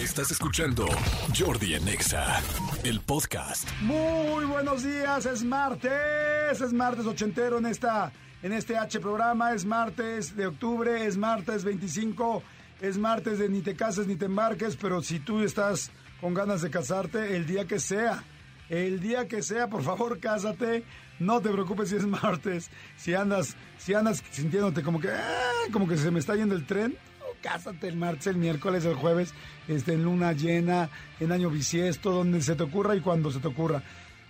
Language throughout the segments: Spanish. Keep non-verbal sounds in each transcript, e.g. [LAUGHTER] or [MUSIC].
Estás escuchando Jordi Anexa, el podcast. Muy buenos días, es martes, es martes ochentero en esta en este H programa, es martes de octubre, es martes 25, es martes de ni te cases ni te embarques, pero si tú estás con ganas de casarte, el día que sea, el día que sea, por favor, cásate. No te preocupes si es [LAUGHS] martes, si andas, si andas sintiéndote como que, ah, como que se me está yendo el tren, cásate el martes, el miércoles, el jueves, este, en luna llena, en año bisiesto, donde se te ocurra y cuando se te ocurra.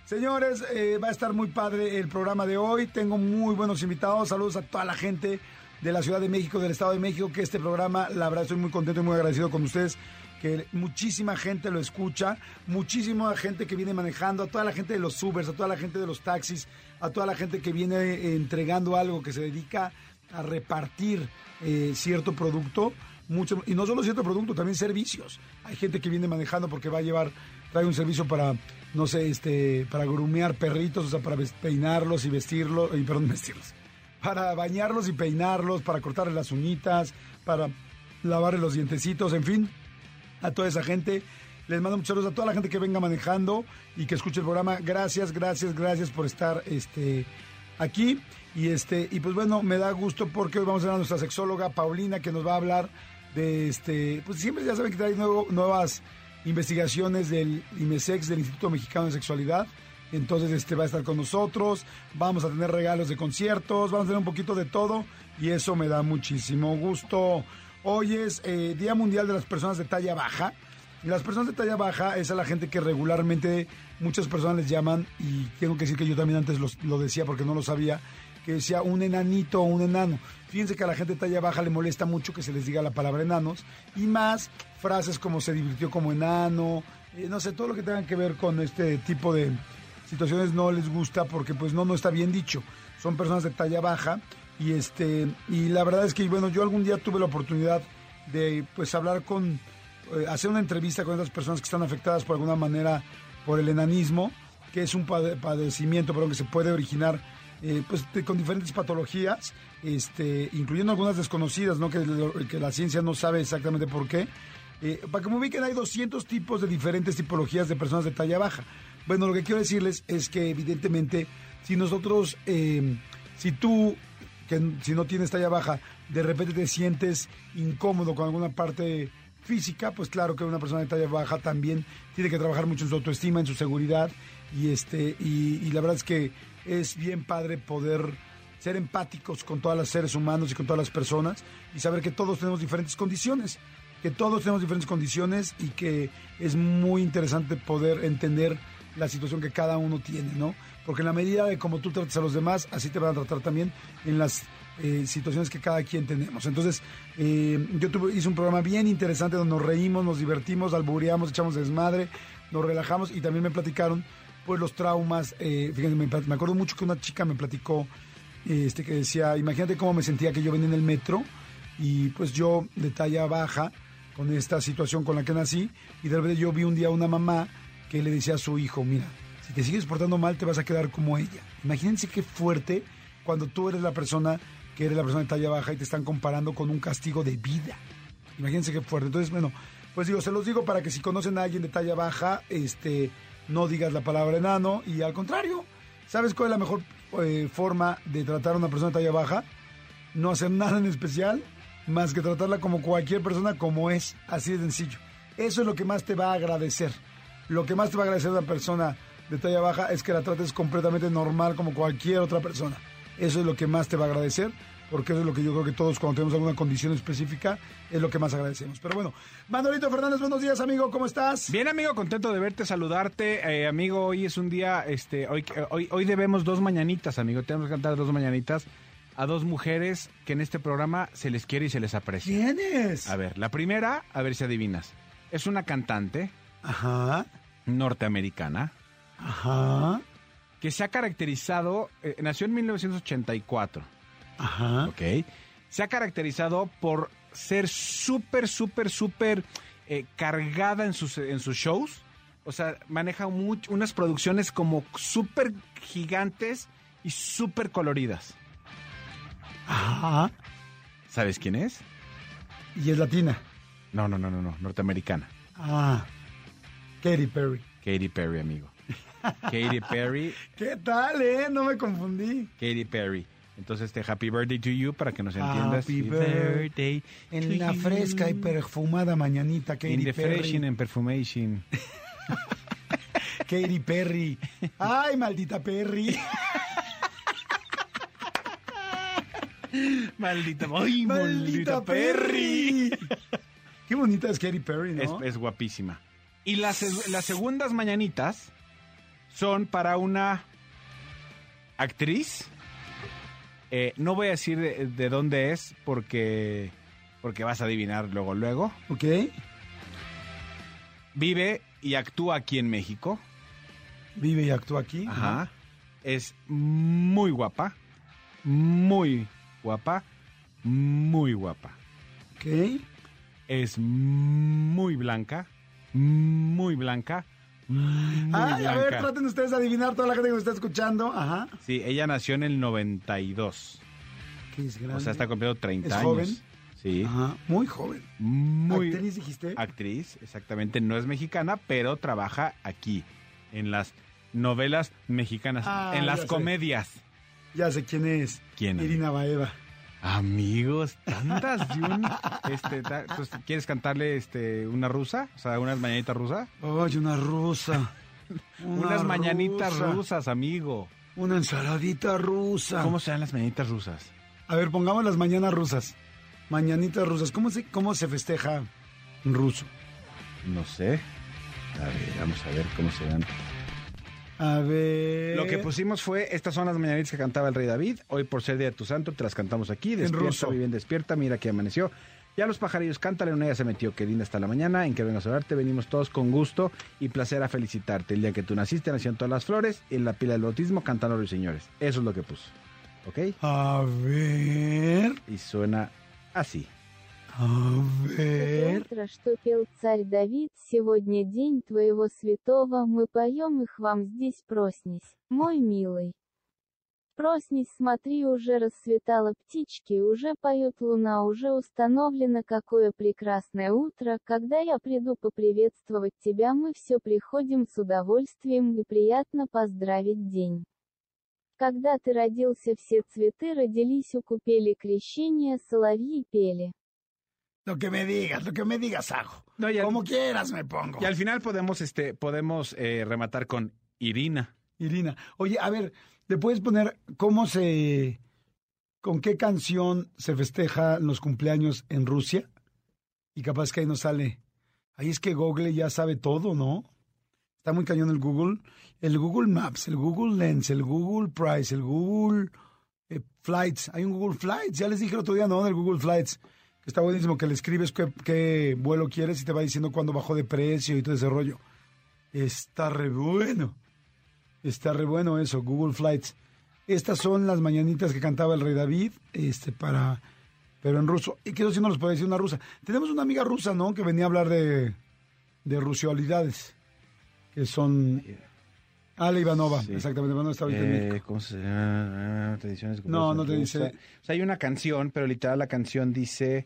Señores, eh, va a estar muy padre el programa de hoy. Tengo muy buenos invitados. Saludos a toda la gente de la Ciudad de México, del Estado de México, que este programa, la verdad, estoy muy contento y muy agradecido con ustedes que muchísima gente lo escucha, muchísima gente que viene manejando, a toda la gente de los Ubers, a toda la gente de los taxis, a toda la gente que viene eh, entregando algo, que se dedica a repartir eh, cierto producto, mucho, y no solo cierto producto, también servicios. Hay gente que viene manejando porque va a llevar, trae un servicio para, no sé, este, para grumear perritos, o sea, para peinarlos y vestirlos, y perdón, [LAUGHS] vestirlos, para bañarlos y peinarlos, para cortarles las uñitas, para lavarle los dientecitos, en fin, a toda esa gente. Les mando muchos saludos a toda la gente que venga manejando y que escuche el programa. Gracias, gracias, gracias por estar este, aquí. Y este, y pues bueno, me da gusto porque hoy vamos a ver a nuestra sexóloga Paulina que nos va a hablar de este, pues siempre ya saben que trae nuevas investigaciones del IMESEX, del Instituto Mexicano de Sexualidad. Entonces este va a estar con nosotros, vamos a tener regalos de conciertos, vamos a tener un poquito de todo y eso me da muchísimo gusto. Hoy es eh, Día Mundial de las Personas de Talla Baja. Las personas de talla baja es a la gente que regularmente muchas personas les llaman, y tengo que decir que yo también antes lo decía porque no lo sabía, que decía un enanito o un enano. Fíjense que a la gente de talla baja le molesta mucho que se les diga la palabra enanos y más frases como se divirtió como enano, eh, no sé, todo lo que tenga que ver con este tipo de situaciones no les gusta porque pues no, no está bien dicho. Son personas de talla baja y este y la verdad es que bueno, yo algún día tuve la oportunidad de pues hablar con eh, hacer una entrevista con esas personas que están afectadas por alguna manera por el enanismo, que es un padecimiento, pero que se puede originar eh, pues con diferentes patologías, este, incluyendo algunas desconocidas, ¿no? Que, la ciencia no sabe exactamente por qué. Eh, para que me ubiquen, hay 200 tipos de diferentes tipologías de personas de talla baja. Bueno, lo que quiero decirles es que evidentemente, si nosotros, eh, si tú, que si no tienes talla baja, de repente te sientes incómodo con alguna parte física, pues claro que una persona de talla baja también tiene que trabajar mucho en su autoestima, en su seguridad y este y la verdad es que es bien padre poder ser empáticos con todos los seres humanos y con todas las personas y saber que todos tenemos diferentes condiciones, que todos tenemos diferentes condiciones y que es muy interesante poder entender la situación que cada uno tiene, ¿no? Porque en la medida de cómo tú tratas a los demás, así te van a tratar también en las eh, situaciones que cada quien tenemos. Entonces, eh, yo tuve, hice un programa bien interesante donde nos reímos, nos divertimos, albureamos, echamos desmadre, nos relajamos y también me platicaron pues los traumas. Eh, fíjense, me, acuerdo mucho que una chica me platicó este, que decía, imagínate cómo me sentía que yo venía en el metro y pues yo de talla baja con esta situación con la que nací y de repente yo vi un día una mamá que le decía a su hijo, mira, si te sigues portando mal te vas a quedar como ella. Imagínense qué fuerte cuando tú eres la persona que eres la persona de talla baja y te están comparando con un castigo de vida. Imagínense qué fuerte. Entonces, bueno, pues digo, se los digo para que si conocen a alguien de talla baja, este, no digas la palabra enano y al contrario, ¿sabes cuál es la mejor eh, forma de tratar a una persona de talla baja? No hacer nada en especial, más que tratarla como cualquier persona como es, así de sencillo. Eso es lo que más te va a agradecer. Lo que más te va a agradecer a una persona de talla baja es que la trates completamente normal como cualquier otra persona. Eso es lo que más te va a agradecer porque eso es lo que yo creo que todos cuando tenemos alguna condición específica es lo que más agradecemos. Pero bueno, Manolito Fernández, buenos días, amigo, ¿cómo estás? Bien, amigo, contento de verte, saludarte. Eh, amigo, hoy es un día, este, hoy, hoy, hoy debemos dos mañanitas, amigo, tenemos que cantar dos mañanitas a dos mujeres que en este programa se les quiere y se les aprecia. ¿Quiénes? A ver, la primera, a ver si adivinas. Es una cantante. Ajá. Norteamericana. Ajá. Que se ha caracterizado, eh, nació en 1984 Ajá. ¿Ok? Se ha caracterizado por ser súper, súper, súper eh, cargada en sus, en sus shows. O sea, maneja unas producciones como súper gigantes y súper coloridas. Ajá. ¿Sabes quién es? Y es latina. No, no, no, no, no, norteamericana. Ah, Katy Perry. Katy Perry, amigo. Katy Perry, [LAUGHS] ¿Qué tal, eh? No me confundí. Katy Perry. Entonces, este Happy Birthday to you para que nos entiendas. Happy birthday En la you. fresca y perfumada mañanita, Katy In the Perry. freshen and perfumation. [LAUGHS] Katy Perry. Ay, maldita Perry. [LAUGHS] Maldita, ay, maldita Perry. Qué bonita es Katy Perry, Es, ¿no? es guapísima. Y las, las segundas mañanitas son para una actriz. Eh, no voy a decir de, de dónde es porque, porque vas a adivinar luego, luego. Ok. Vive y actúa aquí en México. Vive y actúa aquí. Ajá. Es muy guapa. Muy guapa. Muy guapa. Ok. Es muy blanca. Muy blanca. Muy Ay, a ver, traten ustedes de adivinar toda la gente que nos está escuchando. Ajá. Sí, ella nació en el 92. Que es grande. O sea, está cumpliendo 30 ¿Es años. joven? Sí. Ajá. Muy joven. Muy ¿Actriz dijiste? actriz, exactamente. No es mexicana, pero trabaja aquí. En las novelas mexicanas. Ah, en ya las sé. comedias. Ya sé quién es. ¿Quién? Irina Baeva. Amigos, tantas de un, este, ta- pues, ¿Quieres cantarle este una rusa? O sea, unas mañanitas rusas. Oye, una rusa. [LAUGHS] Una unas mañanitas rusa. rusas, amigo. Una ensaladita rusa. ¿Cómo serán las mañanitas rusas? A ver, pongamos las mañanas rusas. Mañanitas rusas. ¿Cómo se, cómo se festeja en ruso? No sé. A ver, vamos a ver cómo se dan. A ver. Lo que pusimos fue, estas son las mañanitas que cantaba el rey David. Hoy por ser día de tu santo, te las cantamos aquí. Despierta, bien despierta, mira que amaneció. Ya los pajarillos cántale, una ya se metió, que linda hasta la mañana, en que vengas a orarte, venimos todos con gusto y placer a felicitarte. El día que tú naciste nacieron todas las flores, en la pila del bautismo cantando los señores. Eso es lo que puso. ¿Ok? A ver. Y suena así. Ver. утро, что пел царь Давид, сегодня день твоего святого, мы поем их вам здесь проснись, мой милый. Проснись, смотри, уже расцветало птички, уже поет луна, уже установлено какое прекрасное утро, когда я приду поприветствовать тебя, мы все приходим с удовольствием и приятно поздравить день. Когда ты родился, все цветы родились у купели крещения, соловьи пели. Lo que me digas, lo que me digas hago. No, Como quieras me pongo. Y al final podemos, este, podemos eh, rematar con Irina. Irina. Oye, a ver, ¿le puedes poner cómo se. con qué canción se festeja los cumpleaños en Rusia? Y capaz que ahí nos sale. Ahí es que Google ya sabe todo, ¿no? Está muy cañón el Google. El Google Maps, el Google Lens, el Google Price, el Google eh, Flights. Hay un Google Flights. Ya les dije el otro día, ¿no? Del Google Flights. Está buenísimo, que le escribes qué, vuelo quieres y te va diciendo cuándo bajó de precio y todo ese rollo. Está re bueno. Está re bueno eso, Google Flights. Estas son las mañanitas que cantaba el rey David, este, para, pero en ruso. Y que eso sí no los puede decir una rusa. Tenemos una amiga rusa, ¿no? Que venía a hablar de, de rusiolidades, que son... Ale Ivanova, Sí. exactamente, Ivanova está ahorita en Eh, México. ¿Cómo se llama? Tradiciones No, no te dice. O sea, hay una canción, pero literal la canción dice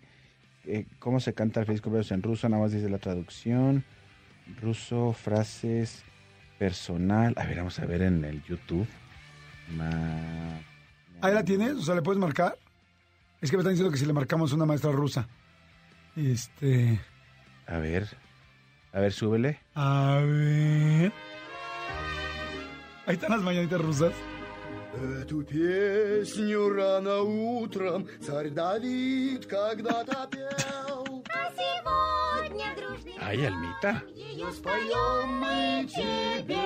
eh, cómo se canta el feliz cumpleaños en ruso, nada más dice la traducción. Ruso, frases, personal. A ver, vamos a ver en el YouTube. Ma- Ahí la tienes, o sea, ¿le puedes marcar? Es que me están diciendo que si le marcamos una maestra rusa. Este... A ver. A ver, súbele. A ver... Ahí están las mañanitas rusas. Эту песню рано утром царь Давид когда-то пел. Ay, Almita. Ее споем мы тебе.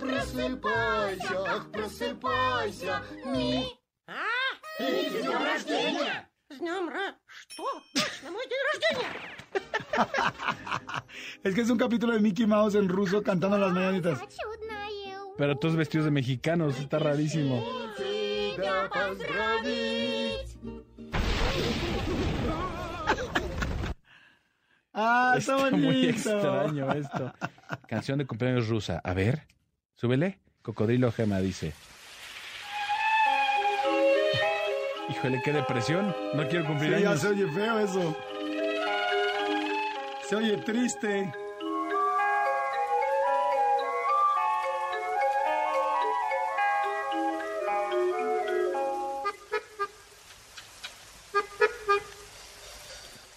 Просыпайся, ах, просыпайся, ми. А? И с днем рождения! С днем ра... Что? На мой день рождения? [LAUGHS] Es que es un capítulo de Mickey Mouse en ruso cantando las mañanitas. Pero todos vestidos de mexicanos, está rarísimo. [LAUGHS] Ah, está, está muy extraño esto. Canción de cumpleaños rusa. A ver, súbele. Cocodrilo Gema dice. Híjole, qué depresión. No quiero cumplir sí, años. Se oye feo eso. Se oye triste.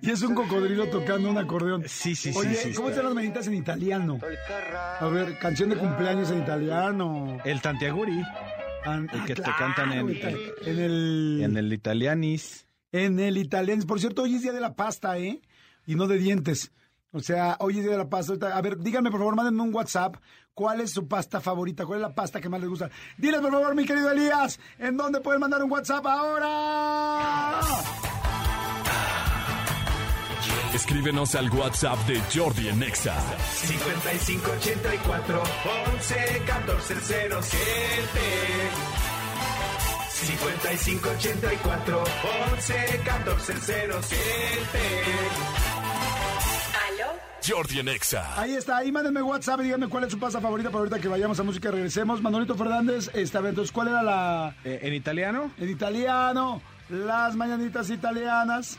Y es un cocodrilo tocando un acordeón. Sí, sí, sí. Oye, sí, ¿cómo están las mañanitas en italiano? A ver, canción de cumpleaños en italiano. El Tantiaguri. El ah, que te cantan en, el, en el... En el italianis. En el italianis. Por cierto, hoy es día de la pasta, ¿eh? Y no de dientes. O sea, hoy es día de la pasta. A ver, díganme por favor, mándenme un WhatsApp. ¿Cuál es su pasta favorita? ¿Cuál es la pasta que más les gusta? Diles por favor, mi querido Elías, ¿en dónde pueden mandar un WhatsApp ahora? Escríbenos al WhatsApp de Jordi en Exa. 5584 11 14 07 5584 11 14 07 Jordi en Exa. Ahí está, ahí mándenme WhatsApp y díganme cuál es su pasta favorita para ahorita que vayamos a música y regresemos. Manolito Fernández, esta vez, entonces, ¿cuál era la Eh, en italiano, en italiano? Las mañanitas italianas.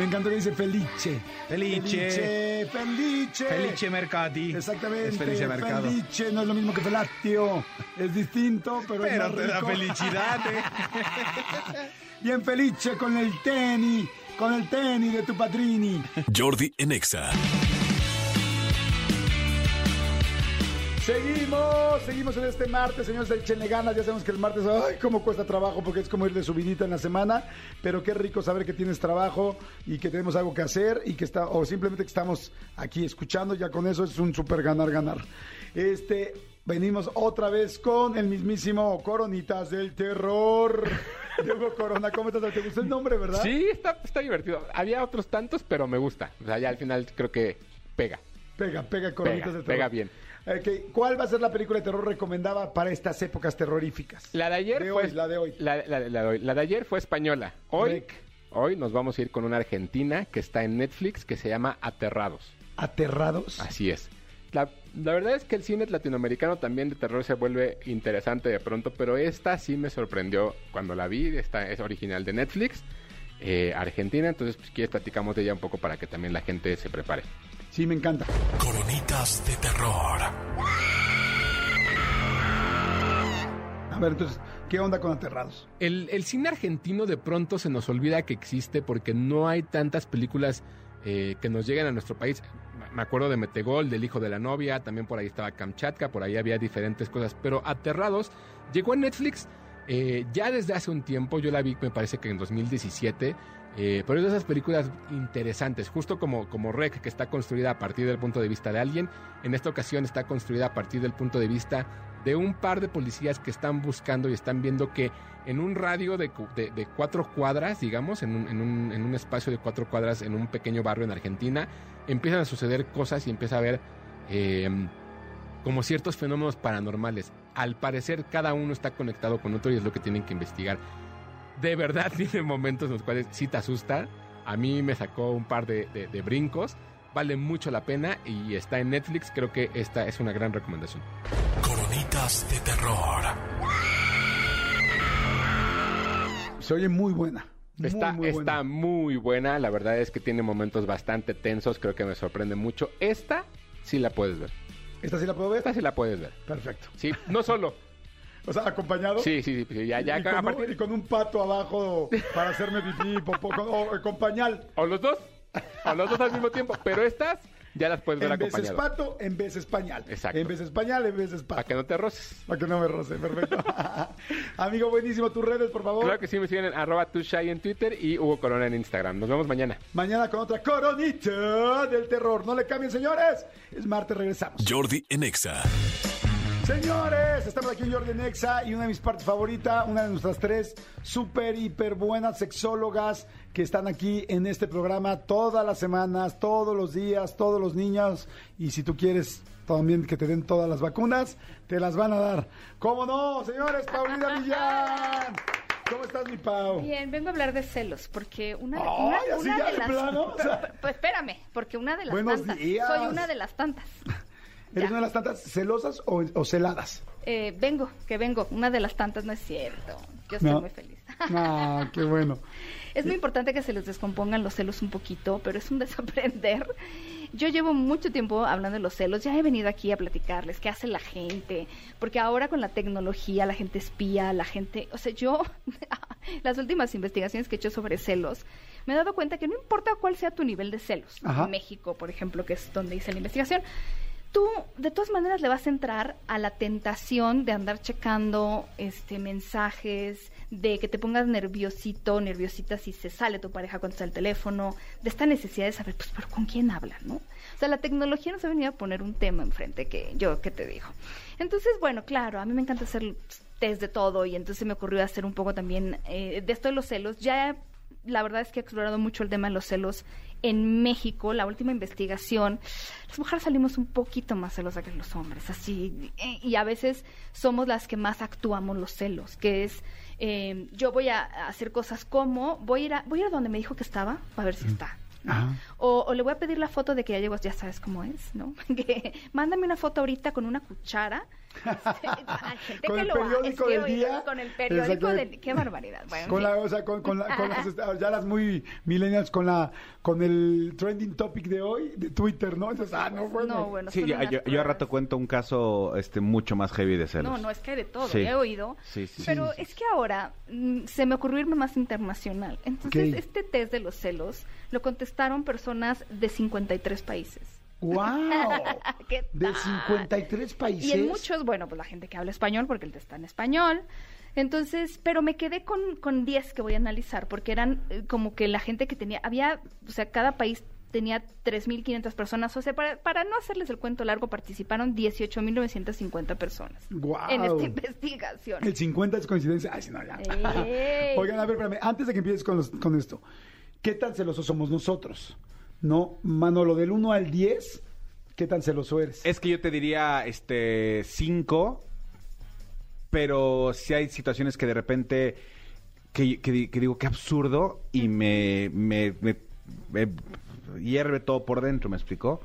Me encantó que dice felice. Felice. Felice. Felice. Felice Mercati. Exactamente. Es Felice Mercado. Felice no es lo mismo que felatio. Es distinto, pero, es Pero más te da rico. felicidad, ¿eh? [LAUGHS] Bien felice con el tenis. Con el tenis de tu padrini. Jordi en Seguimos, seguimos en este martes, señores del Chenle Ganas. Ya sabemos que el martes, ay, cómo cuesta trabajo, porque es como ir de subidita en la semana. Pero qué rico saber que tienes trabajo y que tenemos algo que hacer y que está, o simplemente que estamos aquí escuchando. Ya con eso es un súper ganar, ganar. Este, venimos otra vez con el mismísimo Coronitas del Terror. [LAUGHS] Diego Corona, ¿cómo estás? ¿Te gustó el nombre, verdad? Sí, está, está divertido. Había otros tantos, pero me gusta. O sea, ya al final creo que pega. Pega, pega Coronitas Pega, del Terror. pega bien. ¿Cuál va a ser la película de terror recomendada para estas épocas terroríficas? La de ayer De fue hoy, la de hoy. La, la- la de hoy. La de ayer fue española. Hoy, hoy nos vamos a ir con una argentina que está en Netflix que se llama Aterrados. ¿Aterrados? Así es. La, la verdad es que el cine latinoamericano también de terror se vuelve interesante de pronto, pero esta sí me sorprendió cuando la vi. Esta es original de Netflix, eh, Argentina. Entonces, pues, quieres platicamos de ella un poco para que también la gente se prepare. Sí, me encanta. Coronitas de terror. A ver, entonces, ¿qué onda con Aterrados? El, el cine argentino de pronto se nos olvida que existe porque no hay tantas películas eh, que nos lleguen a nuestro país. Me acuerdo de Metegol, del hijo de la novia, también por ahí estaba Kamchatka, por ahí había diferentes cosas. Pero Aterrados llegó a Netflix eh, ya desde hace un tiempo. Yo la vi, me parece que en 2017. Eh, pero es de esas películas interesantes, justo como, como Rec, que está construida a partir del punto de vista de alguien. En esta ocasión está construida a partir del punto de vista de un par de policías que están buscando y están viendo que en un radio de, de- de cuatro cuadras, digamos, en un, en, un, en un espacio de cuatro cuadras en un pequeño barrio en Argentina, empiezan a suceder cosas y empieza a haber eh, como ciertos fenómenos paranormales. Al parecer cada uno está conectado con otro y es lo que tienen que investigar. De verdad [LAUGHS] tiene momentos en los cuales sí te asusta. A mí me sacó un par de, de- de brincos. Vale mucho la pena y está en Netflix. Creo que esta es una gran recomendación. Coronitas de terror. Se oye muy buena. Muy, Está, muy buena. está muy buena, la verdad es que tiene momentos bastante tensos, creo que me sorprende mucho. Esta sí la puedes ver. ¿Esta sí la puedo ver? Esta sí la puedes ver. Perfecto. Sí, no solo. O sea, acompañado. Sí, sí, sí, sí, ya, ya, y, a con un, partir- y con un pato abajo para hacerme pipí, popó, con, o, con pañal. O los dos, o los dos al mismo tiempo, pero estas Ya las puedes ver En vez acompañado. espato, en vez español. Exacto. En vez español, en vez espato. Para que no te roces. Para que no me roce, perfecto. [LAUGHS] Amigo, buenísimo, tus redes, por favor. Claro que sí, me siguen en arroba tushai en Twitter y Hugo Corona en Instagram. Nos vemos mañana. Mañana con otra coronita del terror. No le cambien, señores. Es martes, regresamos. Jordi en Exa. Señores, estamos aquí en Jordi Nexa y una de mis partes favoritas, una de nuestras tres súper, hiper buenas sexólogas que están aquí en este programa todas las semanas, todos los días, todos los niños. Y si tú quieres también que te den todas las vacunas, te las van a dar. ¿Cómo no, señores? Paulina Millán. ¿Cómo estás, mi Pau? Bien, vengo a hablar de celos, porque una de, una, una de las... plano, o sea. Pero- [LAUGHS] espérame, porque una de las Buenos tantas. días. Soy una de las tantas. ¿Eres una de las tantas celosas o, o celadas? Eh, vengo, que vengo. Una de las tantas no es cierto. Yo estoy No. muy feliz. [LAUGHS] Ah, qué bueno. Es muy importante que se les descompongan los celos un poquito, pero es un desaprender. Yo llevo mucho tiempo hablando de los celos, ya he venido aquí a platicarles qué hace la gente, porque ahora con la tecnología la gente espía, la gente, o sea, yo [LAUGHS] las últimas investigaciones que he hecho sobre celos, me he dado cuenta que no importa cuál sea tu nivel de celos, Ajá. en México, por ejemplo, que es donde hice la investigación, tú de todas maneras le vas a entrar a la tentación de andar checando este mensajes, de que te pongas nerviosito, nerviosita si se sale tu pareja cuando está el teléfono, de esta necesidad de saber, pues, pero ¿con quién habla, no? O sea, la tecnología nos ha venido a poner un tema enfrente que yo, ¿qué te digo? Entonces, bueno, claro, a mí me encanta hacer test de todo y entonces me ocurrió hacer un poco también eh, de esto de los celos. Ya la verdad es que he explorado mucho el tema de los celos en México, la última investigación, las mujeres salimos un poquito más celosas que los hombres, así, eh, y a veces somos las que más actuamos los celos, que es, eh, yo voy a hacer cosas como, voy a ir a, voy a ir a donde me dijo que estaba, para ver si está. Ajá. O, o le voy a pedir la foto de que ya llegó, ya sabes cómo es, ¿no? [LAUGHS] Que mándame una foto ahorita con una cuchara. Hay gente Con que el lo periódico del día. Con el periódico Exactamente. del... Qué barbaridad. Bueno, Con la, o sea, con, con la- con las, [LAUGHS] ya las muy millennials, con la, con el trending topic de hoy, de Twitter, ¿no? Entonces, ah, no, bueno. No, bueno, Sí, yo, yo, yo a rato cuento un caso este mucho más heavy de celos. No, no, es que hay de todo, Sí. he oído. Sí, sí, pero sí. es que ahora mm, se me ocurrió irme más internacional. Entonces, este test de los celos lo contestaron personas de 53 países. ¡Wow! [LAUGHS] ¿Qué De tal? 53 países. Y en muchos, bueno, pues la gente que habla español, porque el test está en español. Entonces, pero me quedé con, con 10 que voy a analizar, porque eran eh, como que la gente que tenía, había, o sea, cada país tenía 3.500 personas, o sea, para, para no hacerles el cuento largo, participaron 18.950 personas ¡Guau! en esta investigación. El 50 es coincidencia. Ay, sí, no, ya. [LAUGHS] Oigan, a ver, espérame, antes de que empieces con, los- con esto, ¿qué tan celosos somos nosotros? ¿No? Manolo, del 1 al 10, ¿qué tan celoso eres? Es que yo te diría este cinco, pero sí hay situaciones que de repente que, que que digo qué absurdo y me, me, me- me hierve todo por dentro, ¿me explicó?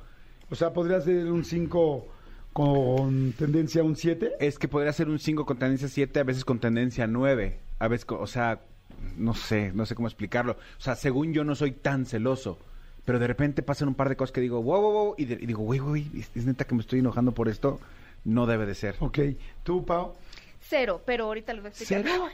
O sea, ¿podría ser un 5 con tendencia a un 7? Es que podría ser un 5 con tendencia 7, a veces con tendencia 9, a veces, o sea, no sé, no sé cómo explicarlo. O sea, según yo no soy tan celoso, pero de repente pasan un par de cosas que digo, wow, wow, wow, y, de- y digo, güey, güey, ¿es, es neta que me estoy enojando por esto? No debe de ser. Ok. ¿Tú, Pau? Cero, pero ahorita les voy a explicar. ¿Cero?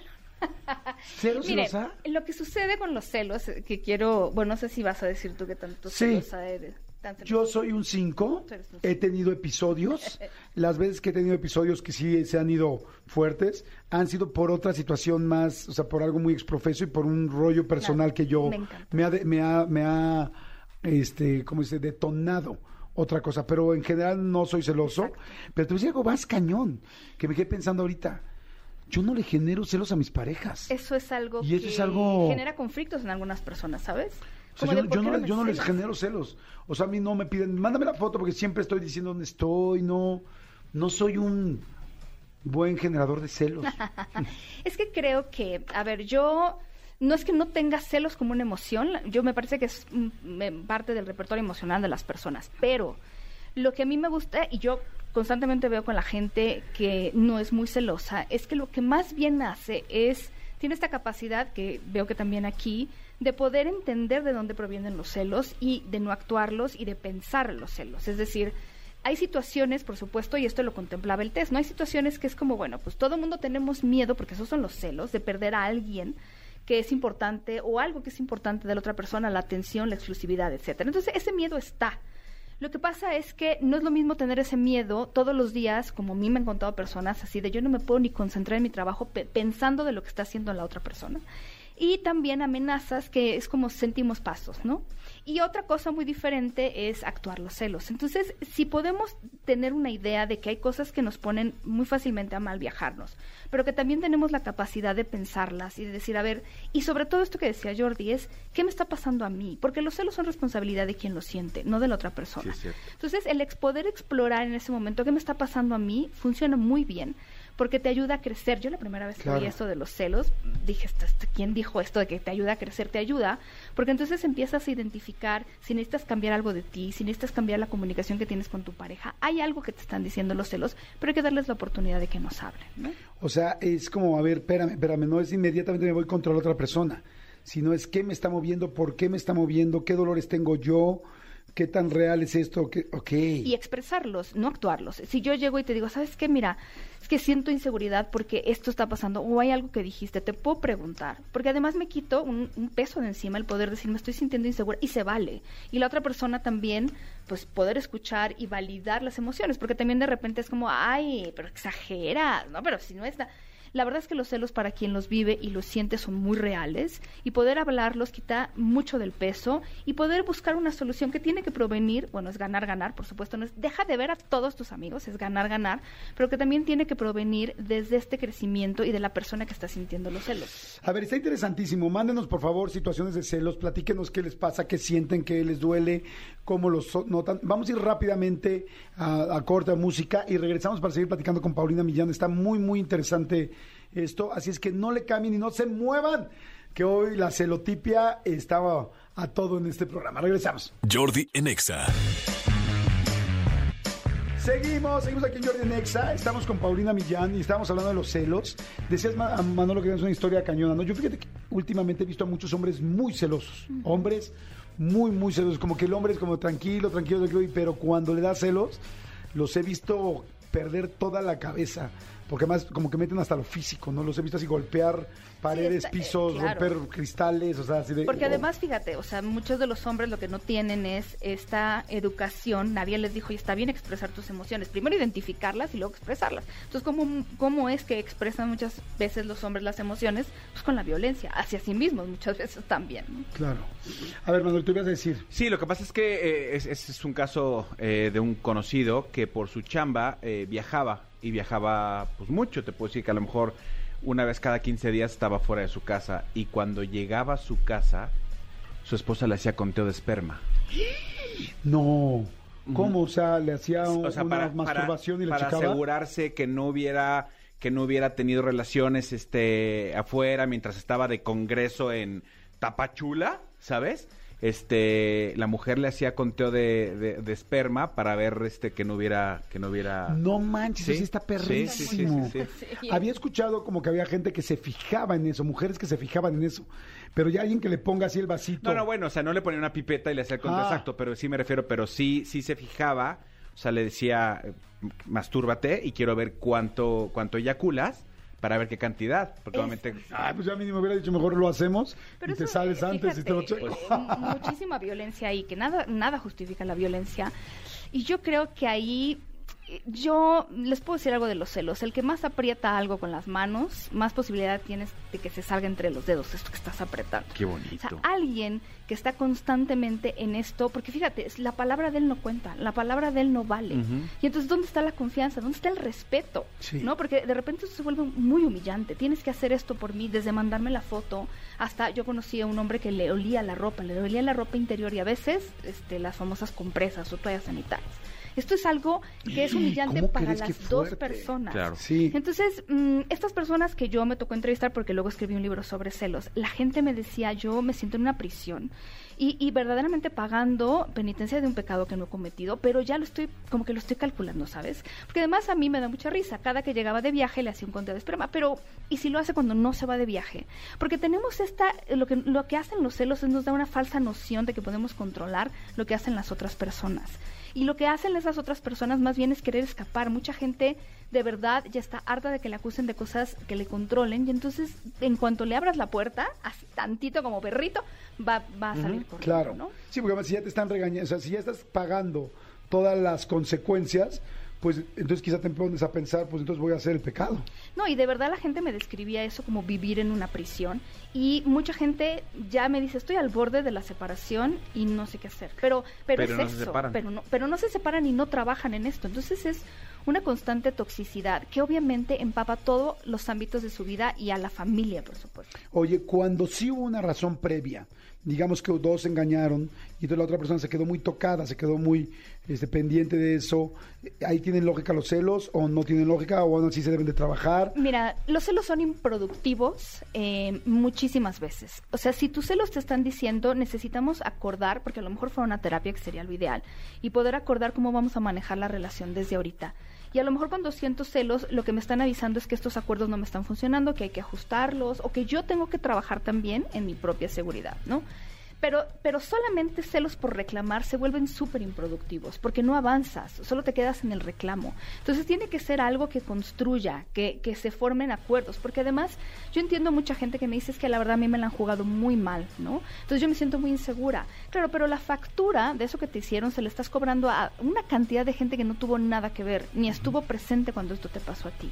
¿Cero Miren, celosa? lo que sucede con los celos, eh, que quiero, bueno, no sé si vas a decir tú que tanto Sí. celosa eres. tan celosa. Yo soy un 5. Tú eres un He tenido episodios. [LAUGHS] Las veces que he tenido episodios que sí se han ido fuertes, han sido por otra situación más, o sea, por algo muy exprofeso y por un rollo personal Claro, que yo me me ha, me ha, me ha, este, ¿cómo se dice? Detonado otra cosa. Pero en general no soy celoso. Exacto. Pero te voy a decir algo más cañón, que me quedé pensando ahorita. Yo no le genero celos a mis parejas. Eso es algo Y eso que es algo- genera conflictos en algunas personas, ¿sabes? O sea, Como yo, yo ¿por qué no, yo no les genero celos. O sea, a mí no me piden, mándame la foto porque siempre estoy diciendo dónde estoy. No, no soy un buen generador de celos. [LAUGHS] Es que creo que, a ver, yo no es que no tenga celos como una emoción, yo me parece que es mm, parte del repertorio emocional de las personas, pero lo que a mí me gusta y yo constantemente veo con la gente que no es muy celosa, es que lo que más bien hace es, tiene esta capacidad que veo que también aquí, de poder entender de dónde provienen los celos y de no actuarlos y de pensar los celos. Es decir, hay situaciones, por supuesto, y esto lo contemplaba el test, ¿no? Hay situaciones que es como, bueno, pues todo el mundo tenemos miedo, porque esos son los celos, de perder a alguien que es importante o algo que es importante de la otra persona, la atención, la exclusividad, etcétera. Entonces, ese miedo está. Lo que pasa es que no es lo mismo tener ese miedo todos los días, como a mí me han contado personas así, de yo no me puedo ni concentrar en mi trabajo pe- pensando de lo que está haciendo la otra persona. Y también amenazas que es como sentimos pasos, ¿no? Y otra cosa muy diferente es actuar los celos. Entonces, si podemos tener una idea de que hay cosas que nos ponen muy fácilmente a mal viajarnos, pero que también tenemos la capacidad de pensarlas y de decir, a ver, y sobre todo esto que decía Jordi es, ¿qué me está pasando a mí? Porque los celos son responsabilidad de quien lo siente, no de la otra persona. Entonces, el ex poder explorar en ese momento qué me está pasando a mí funciona muy bien porque te ayuda a crecer. Yo la primera vez que vi esto de los celos, dije, "Esto- esto- ¿quién dijo esto de que te ayuda a crecer? Te ayuda, porque entonces empiezas a identificar si necesitas cambiar algo de ti, si necesitas cambiar la comunicación que tienes con tu pareja. Hay algo que te están diciendo los celos, pero hay que darles la oportunidad de que nos hablen. ¿no? O sea, es como, a ver, espérame, espérame, no es inmediatamente me voy contra la otra persona, sino es qué me está moviendo, por qué me está moviendo, qué dolores tengo yo, qué tan real es esto, qué, ok. y expresarlos, no actuarlos. Si yo llego y te digo, ¿sabes qué? Mira, que siento inseguridad porque esto está pasando o hay algo que dijiste, te puedo preguntar. Porque además me quito un, peso de encima el poder decir, me estoy sintiendo insegura y se vale. Y la otra persona también, pues poder escuchar y validar las emociones, porque también de repente es como, ay, pero exagera, no, pero si no está... La verdad es que los celos para quien los vive y los siente son muy reales y poder hablarlos quita mucho del peso y poder buscar una solución que tiene que provenir, bueno, es ganar, ganar, por supuesto, no es deja de ver a todos tus amigos, es ganar, ganar, pero que también tiene que provenir desde este crecimiento y de la persona que está sintiendo los celos. A ver, está interesantísimo. Mándenos, por favor, situaciones de celos. Platíquenos qué les pasa, qué sienten, qué les duele, cómo los notan. Vamos a ir rápidamente a, a corte a música y regresamos para seguir platicando con Paulina Millán. Está muy, muy interesante esto. Así es que no le cambien y no se muevan, que hoy la celotipia estaba a todo en este programa. Regresamos. Jordi en Exa. Seguimos, seguimos aquí en Jordi Nexa, estamos con Paulina Millán y estamos hablando de los celos. Decías, Manolo, que tienes una historia cañona, ¿no? Yo fíjate que últimamente he visto a muchos hombres muy celosos, hombres muy, muy celosos, como que el hombre es como tranquilo, tranquilo, tranquilo, pero cuando le da celos, los he visto perder toda la cabeza, porque además como que meten hasta lo físico, ¿no? Los he visto así golpear paredes, está- eh, pisos, claro. romper cristales, o sea, así de... Porque oh. además, fíjate, o sea, muchos de los hombres lo que no tienen es esta educación. Nadie les dijo, y está bien expresar tus emociones. Primero identificarlas y luego expresarlas. Entonces, ¿cómo, cómo es que expresan muchas veces los hombres las emociones? Pues con la violencia, hacia sí mismos muchas veces también. ¿no? Claro. A ver, Manuel, tú ibas a decir... Sí, lo que pasa es que eh, es, es- es un caso eh, de un conocido que por su chamba eh, viajaba y viajaba pues mucho. Te puedo decir que a lo mejor una vez cada 15 días estaba fuera de su casa y cuando llegaba a su casa su esposa le hacía conteo de esperma. No. ¿Cómo? O sea, le hacía un- O sea, una para, masturbación para- y le para checaba. asegurarse que no hubiera que no hubiera tenido relaciones este afuera mientras estaba de congreso en Tapachula, ¿sabes? Este, la mujer le hacía conteo de, de- de esperma para ver este que no hubiera que no hubiera No manches, Sí, eso sí está perrísimo. sí, sí, sí, sí. Había escuchado como que había gente que se fijaba en eso, mujeres que se fijaban en eso, pero ya alguien que le ponga así el vasito. No, no, bueno, o sea, no le ponía una pipeta y le hacía el conteo Ah. exacto, pero sí me refiero, pero sí, sí se fijaba, o sea, le decía, mastúrbate y quiero ver cuánto, cuánto eyaculas para ver qué cantidad, porque Es- obviamente... Ay, pues ya a mí me hubiera dicho mejor lo hacemos Pero y te sales antes y te lo checo. mu- muchísima violencia ahí, que nada, nada justifica la violencia. Y yo creo que ahí, yo les puedo decir algo de los celos. El que más aprieta algo con las manos, más posibilidad tienes de que se salga entre los dedos esto que estás apretando. Qué O bonito. sea, alguien que está constantemente en esto, porque fíjate, la palabra de él no cuenta, la palabra de él no vale. Y entonces, ¿dónde está la confianza? ¿Dónde está el respeto? Sí. ¿No? Porque de repente eso se vuelve muy humillante. Tienes que hacer esto por mí, desde mandarme la foto hasta yo conocí a un hombre que le olía la ropa, le olía la ropa interior y a veces este, las famosas compresas o toallas sanitarias. Esto es algo que es [CLEARS THROAT] humillante ¿Cómo para las dos personas. Claro. Sí. Entonces, mm, estas personas que yo me tocó entrevistar, porque luego escribí un libro sobre celos, la gente me decía, yo me siento en una prisión y, y verdaderamente pagando penitencia de un pecado que no he cometido, pero ya lo estoy, como que lo estoy calculando, ¿sabes? Porque además a mí me da mucha risa, cada que llegaba de viaje le hacía un conteo de esperma, pero ¿y si lo hace cuando no se va de viaje? Porque tenemos esta, lo que, lo que hacen los celos es nos da una falsa noción de que podemos controlar lo que hacen las otras personas. Y lo que hacen esas otras personas más bien es querer escapar. Mucha gente de verdad ya está harta de que le acusen de cosas que le controlen y entonces en cuanto le abras la puerta, así tantito como perrito, va, va a salir corriendo, Claro. ¿no? Sí, porque además si ya te están regañando, o sea, si ya estás pagando todas las consecuencias, pues entonces quizá te pones a pensar, pues entonces voy a hacer el pecado. No, y de verdad la gente me describía eso como vivir en una prisión. Y mucha gente ya me dice, estoy al borde de la separación y no sé qué hacer. Pero, pero, Pero es no se eso. separan. Pero no, pero no se separan y no trabajan en esto. Entonces es una constante toxicidad que obviamente empapa todos los ámbitos de su vida y a la familia, por supuesto. Oye, cuando sí hubo una razón previa, digamos que dos se engañaron y entonces la otra persona se quedó muy tocada, se quedó muy este, pendiente de eso, ¿ahí tienen lógica los celos o no tienen lógica o aún así se deben de trabajar? Mira, los celos son improductivos eh, muchísimas veces. O sea, si tus celos te están diciendo, necesitamos acordar, porque a lo mejor fue una terapia que sería lo ideal, y poder acordar cómo vamos a manejar la relación desde ahorita. Y a lo mejor cuando siento celos, lo que me están avisando es que estos acuerdos no me están funcionando, que hay que ajustarlos, o que yo tengo que trabajar también en mi propia seguridad, ¿no? Pero, pero solamente celos por reclamar se vuelven súper improductivos, porque no avanzas, solo te quedas en el reclamo. Entonces tiene que ser algo que construya, que, que se formen acuerdos, porque además yo entiendo mucha gente que me dice es que la verdad a mí me la han jugado muy mal, ¿no? Entonces yo me siento muy insegura. Claro, pero la factura de eso que te hicieron se le estás cobrando a una cantidad de gente que no tuvo nada que ver, ni estuvo presente cuando esto te pasó a ti.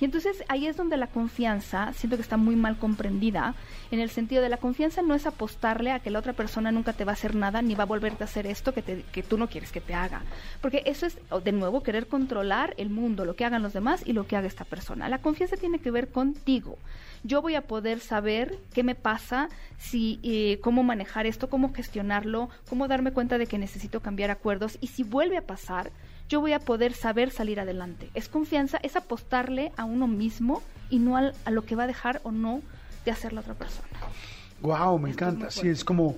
Y entonces ahí es donde la confianza, siento que está muy mal comprendida, en el sentido de la confianza no es apostarle a que la otra persona nunca te va a hacer nada ni va a volverte a hacer esto que, te- que tú no quieres que te haga. Porque eso es, de nuevo, querer controlar el mundo, lo que hagan los demás y lo que haga esta persona. La confianza tiene que ver contigo. Yo voy a poder saber qué me pasa, si, eh, cómo manejar esto, cómo gestionarlo, cómo darme cuenta de que necesito cambiar acuerdos y si vuelve a pasar, yo voy a poder saber salir adelante. Es confianza, es apostarle a uno mismo y no al- a lo que va a dejar o no de hacer la otra persona. Wow, me encanta. Sí, es como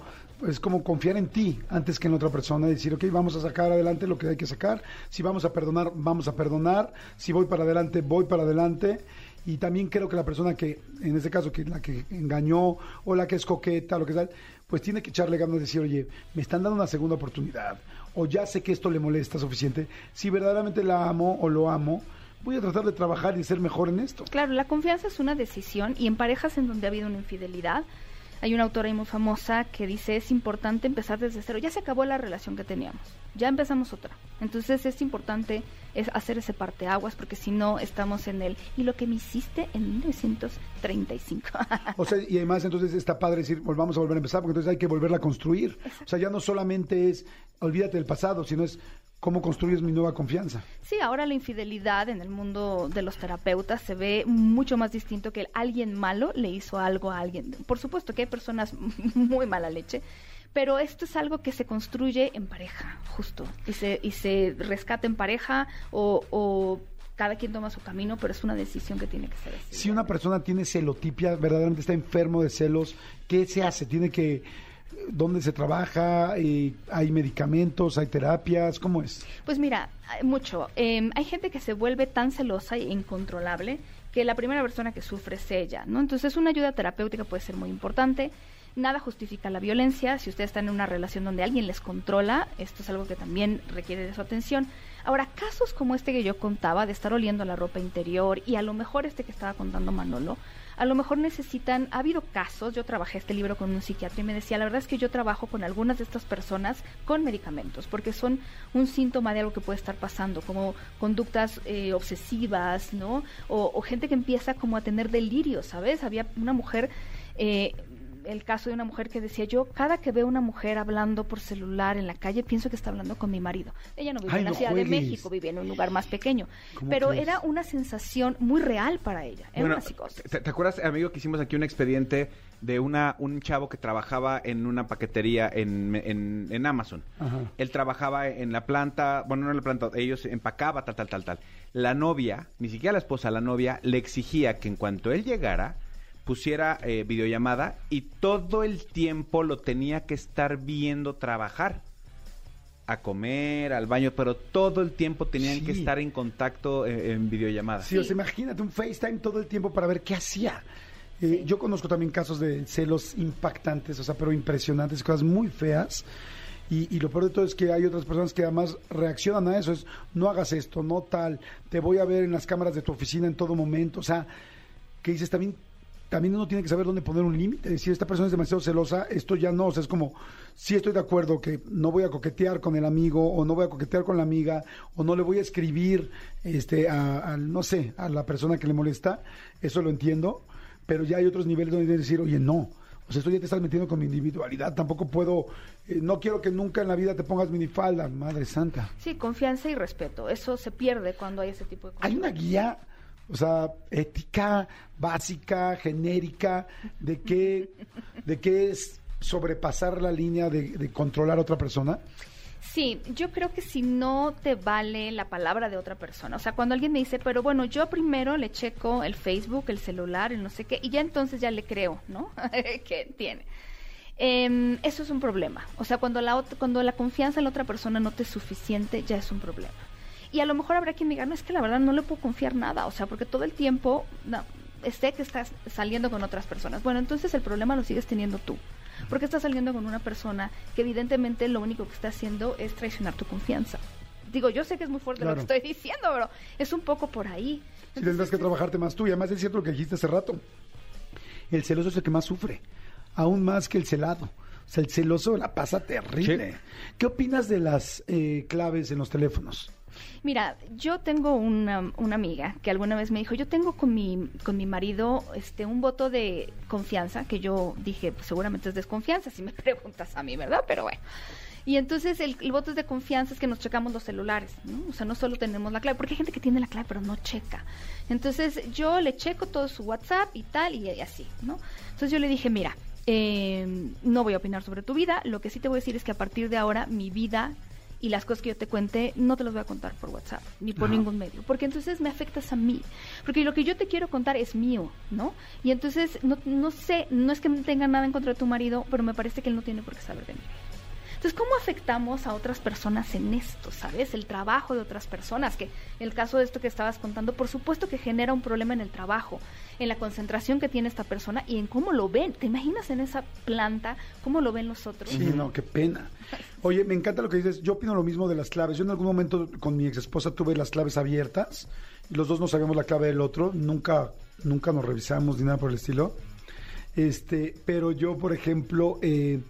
es como confiar en ti antes que en la otra persona y decir, ok, vamos a sacar adelante lo que hay que sacar. Si vamos a perdonar, vamos a perdonar. Si voy para adelante, voy para adelante. Y también creo que la persona que, en este caso, que la que engañó o la que es coqueta, lo que sea, pues tiene que echarle ganas de decir, oye, me están dando una segunda oportunidad. O ya sé que esto le molesta suficiente. Si verdaderamente la amo o lo amo, voy a tratar de trabajar y ser mejor en esto. Claro, la confianza es una decisión y en parejas en donde ha habido una infidelidad, hay una autora muy famosa que dice es importante empezar desde cero. Ya se acabó la relación que teníamos, ya empezamos otra. Entonces es importante es hacer ese parteaguas porque si no estamos en el y lo que me hiciste en 1935. [LAUGHS] O sea, y además entonces está padre decir, volvamos a volver a empezar, porque entonces hay que volverla a construir. O sea, ya no solamente es, olvídate del pasado, sino es cómo construyes mi nueva confianza. Sí, ahora la infidelidad en el mundo de los terapeutas se ve mucho más distinto que alguien malo le hizo algo a alguien. Por supuesto que hay personas [LAUGHS] muy mala leche, pero esto es algo que se construye en pareja, justo, y se, y se rescata en pareja o, o cada quien toma su camino, pero es una decisión que tiene que ser así. Si una persona tiene celotipia, verdaderamente está enfermo de celos, ¿qué se hace? ¿Tiene que, dónde se trabaja? Eh, ¿Hay medicamentos? ¿Hay terapias? ¿Cómo es? Pues mira, mucho. Eh, hay gente que se vuelve tan celosa e incontrolable que la primera persona que sufre es ella, ¿no? Entonces una ayuda terapéutica puede ser muy importante. Nada justifica la violencia. Si ustedes están en una relación donde alguien les controla, esto es algo que también requiere de su atención. Ahora, casos como este que yo contaba, de estar oliendo la ropa interior y a lo mejor este que estaba contando Manolo, a lo mejor necesitan, ha habido casos, yo trabajé este libro con un psiquiatra y me decía, la verdad es que yo trabajo con algunas de estas personas con medicamentos, porque son un síntoma de algo que puede estar pasando, como conductas eh, obsesivas, ¿no? O, o gente que empieza como a tener delirios, ¿sabes? Había una mujer... Eh, el caso de una mujer que decía yo cada que veo una mujer hablando por celular en la calle pienso que está hablando con mi marido ella no vivía Ay, en la no Ciudad de. México vivía en un lugar más pequeño ¿Cómo pero crees? era una sensación muy real para ella era Bueno, una psicosis ¿te, te acuerdas, amigo, que hicimos aquí un expediente de una un chavo que trabajaba en una paquetería en, en, en Amazon? Ajá. Él trabajaba en la planta, bueno, no en la planta, ellos empacaba, tal, tal, tal, tal. La novia, ni siquiera la esposa, la novia, le exigía que en cuanto él llegara, pusiera eh, videollamada y todo el tiempo lo tenía que estar viendo trabajar. A comer, al baño, pero todo el tiempo tenían Sí. que estar en contacto eh, en videollamada. Sí, o sea, imagínate un FaceTime todo el tiempo para ver qué hacía. Eh, Yo conozco también casos de celos impactantes, o sea, pero impresionantes, cosas muy feas. Y, y lo peor de todo es que hay otras personas que además reaccionan a eso. Es, no hagas esto, no tal, te voy a ver en las cámaras de tu oficina en todo momento. O sea, que dices también también uno tiene que saber dónde poner un límite. Decir, esta persona es demasiado celosa, esto ya no. O sea, es como, sí estoy de acuerdo que no voy a coquetear con el amigo, o no voy a coquetear con la amiga, o no le voy a escribir, este, a, a, no sé, a la persona que le molesta. Eso lo entiendo. Pero ya hay otros niveles donde decir, oye, no. O sea, esto ya te estás metiendo con mi individualidad. Tampoco puedo, eh, no quiero que nunca en la vida te pongas minifalda, madre santa. Sí, confianza y respeto. Eso se pierde cuando hay ese tipo de cosas. Hay una guía, o sea, ética, básica, genérica, de qué, de qué es sobrepasar la línea de, de controlar a otra persona. Sí, yo creo que si no te vale la palabra de otra persona, o sea, cuando alguien me dice, pero bueno, yo primero le checo el Facebook, el celular, el no sé qué, y ya entonces ya le creo, ¿no? [LAUGHS] que tiene. Eh, eso es un problema. O sea, cuando la, cuando la confianza en la otra persona no te es suficiente, ya es un problema. Y a lo mejor habrá quien me diga, no, es que la verdad no le puedo confiar nada, o sea, porque todo el tiempo no, sé que estás saliendo con otras personas. Bueno, entonces el problema lo sigues teniendo tú. Porque estás saliendo con una persona que evidentemente lo único que está haciendo es traicionar tu confianza. Digo, yo sé que es muy fuerte Claro. lo que estoy diciendo, pero es un poco por ahí. Si tendrás que trabajarte más tú. Y además es cierto lo que dijiste hace rato. El celoso es el que más sufre. Aún más que el celado. O sea, el celoso la pasa terrible. ¿Qué opinas de las eh, claves en los teléfonos? Mira, yo tengo una, una amiga que alguna vez me dijo, yo tengo con mi, con mi marido este un voto de confianza, que yo dije, pues seguramente es desconfianza, si me [LAUGHS] preguntas a mí, ¿verdad? Pero bueno. Y entonces el, voto de confianza es que nos checamos los celulares, ¿no? O sea, no solo tenemos la clave, porque hay gente que tiene la clave pero no checa. Entonces yo le checo todo su WhatsApp y tal, y, y así, ¿no? Entonces yo le dije, mira, eh, no voy a opinar sobre tu vida, lo que sí te voy a decir es que a partir de ahora mi vida y las cosas que yo te cuente no te las voy a contar por WhatsApp ni por Ajá. ningún medio, porque entonces me afectas a mí, porque lo que yo te quiero contar es mío, ¿no? Y entonces no, no sé, no es que tenga nada en contra de tu marido, pero me parece que él no tiene por qué saber de mí. Entonces, ¿cómo afectamos a otras personas en esto, sabes? El trabajo de otras personas, que el caso de esto que estabas contando, por supuesto que genera un problema en el trabajo, en la concentración que tiene esta persona y en cómo lo ven. ¿Te imaginas en esa planta cómo lo ven los otros? Sí, no, qué pena. [LAUGHS] Oye, me encanta lo que dices. Yo opino lo mismo de las claves. Yo en algún momento con mi ex esposa tuve las claves abiertas y los dos no sabíamos la clave del otro. Nunca, nunca nos revisamos ni nada por el estilo. Este, pero yo, por ejemplo, eh,